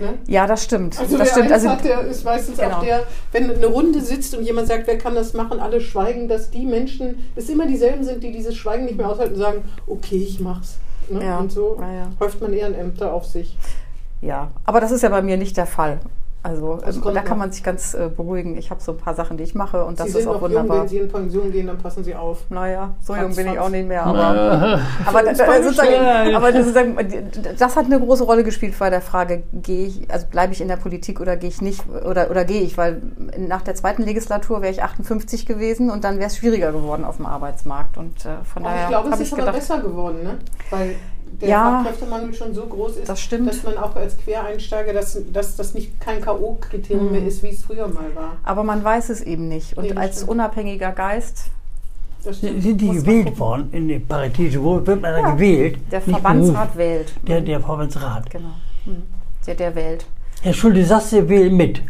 Ne? Ja, das stimmt. Also das wer stimmt. Also, hat, der ist meistens genau. auch der, wenn eine Runde sitzt und jemand sagt, wer kann das machen, alle schweigen, dass die Menschen, es immer dieselben sind, die dieses Schweigen nicht mehr aushalten und sagen, okay, ich mach's. Ne? Ja, Und so ja, ja. häuft man Ehrenämter auf sich. ja, aber das ist ja bei mir nicht der Fall. Also, ähm, da kann man sich ganz äh, beruhigen. Ich habe so ein paar Sachen, die ich mache und das ist auch noch jung, wunderbar. wenn Sie in Pension gehen, dann passen Sie auf. Naja, so jung bin ich auch nicht mehr, aber, aber, da- aber das, hat eine große Rolle gespielt bei der Frage, gehe ich, also bleibe ich in der Politik oder gehe ich nicht oder, oder gehe ich, weil nach der zweiten Legislatur wäre ich 58 gewesen und dann wäre es schwieriger geworden auf dem Arbeitsmarkt und äh, von Aber ich daher glaube, es ist ich aber gedacht, besser geworden, ne? weil der Ja. Fachkräftemangel schon so groß ist, Das stimmt. dass man auch als Quereinsteiger, dass, dass das nicht kein K.O.-Kriterium mehr ist, wie es früher mal war. aber man weiß es eben nicht und Nee, als stimmt. unabhängiger Geist, Sind die gewählt worden in die Paritätische Wohl? Wird man da Ja. gewählt? der Verbandsrat wählt. Der, der Verbandsrat. Genau. Hm. Der, der wählt. Herr Schulte-Sasse wählt mit.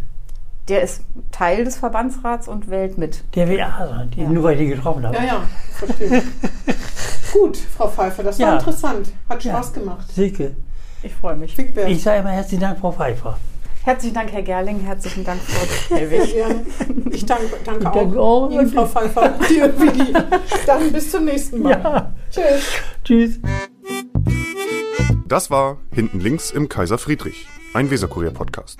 Der ist Teil des Verbandsrats und wählt mit. Der will, also, die, Ja. nur weil ich die getroffen habe. Ja, ja, verstehe. Gut, Frau Pfeiffer, das war Ja. interessant. Hat Ja. Spaß gemacht. Silke, Ich freue mich. Fickberg. ich sage immer herzlichen Dank, Frau Pfeiffer. Herzlichen Dank, Herr Gerling. Herzlichen Dank, Frau Helwig. gerne. Ich danke, danke Ich auch. danke auch. Ihnen, Frau Pfeiffer. Dir, Willi. Dann bis zum nächsten Mal. Ja. Tschüss. Tschüss. Das war Hinten links im Kaiser Friedrich, ein Weserkurier-Podcast.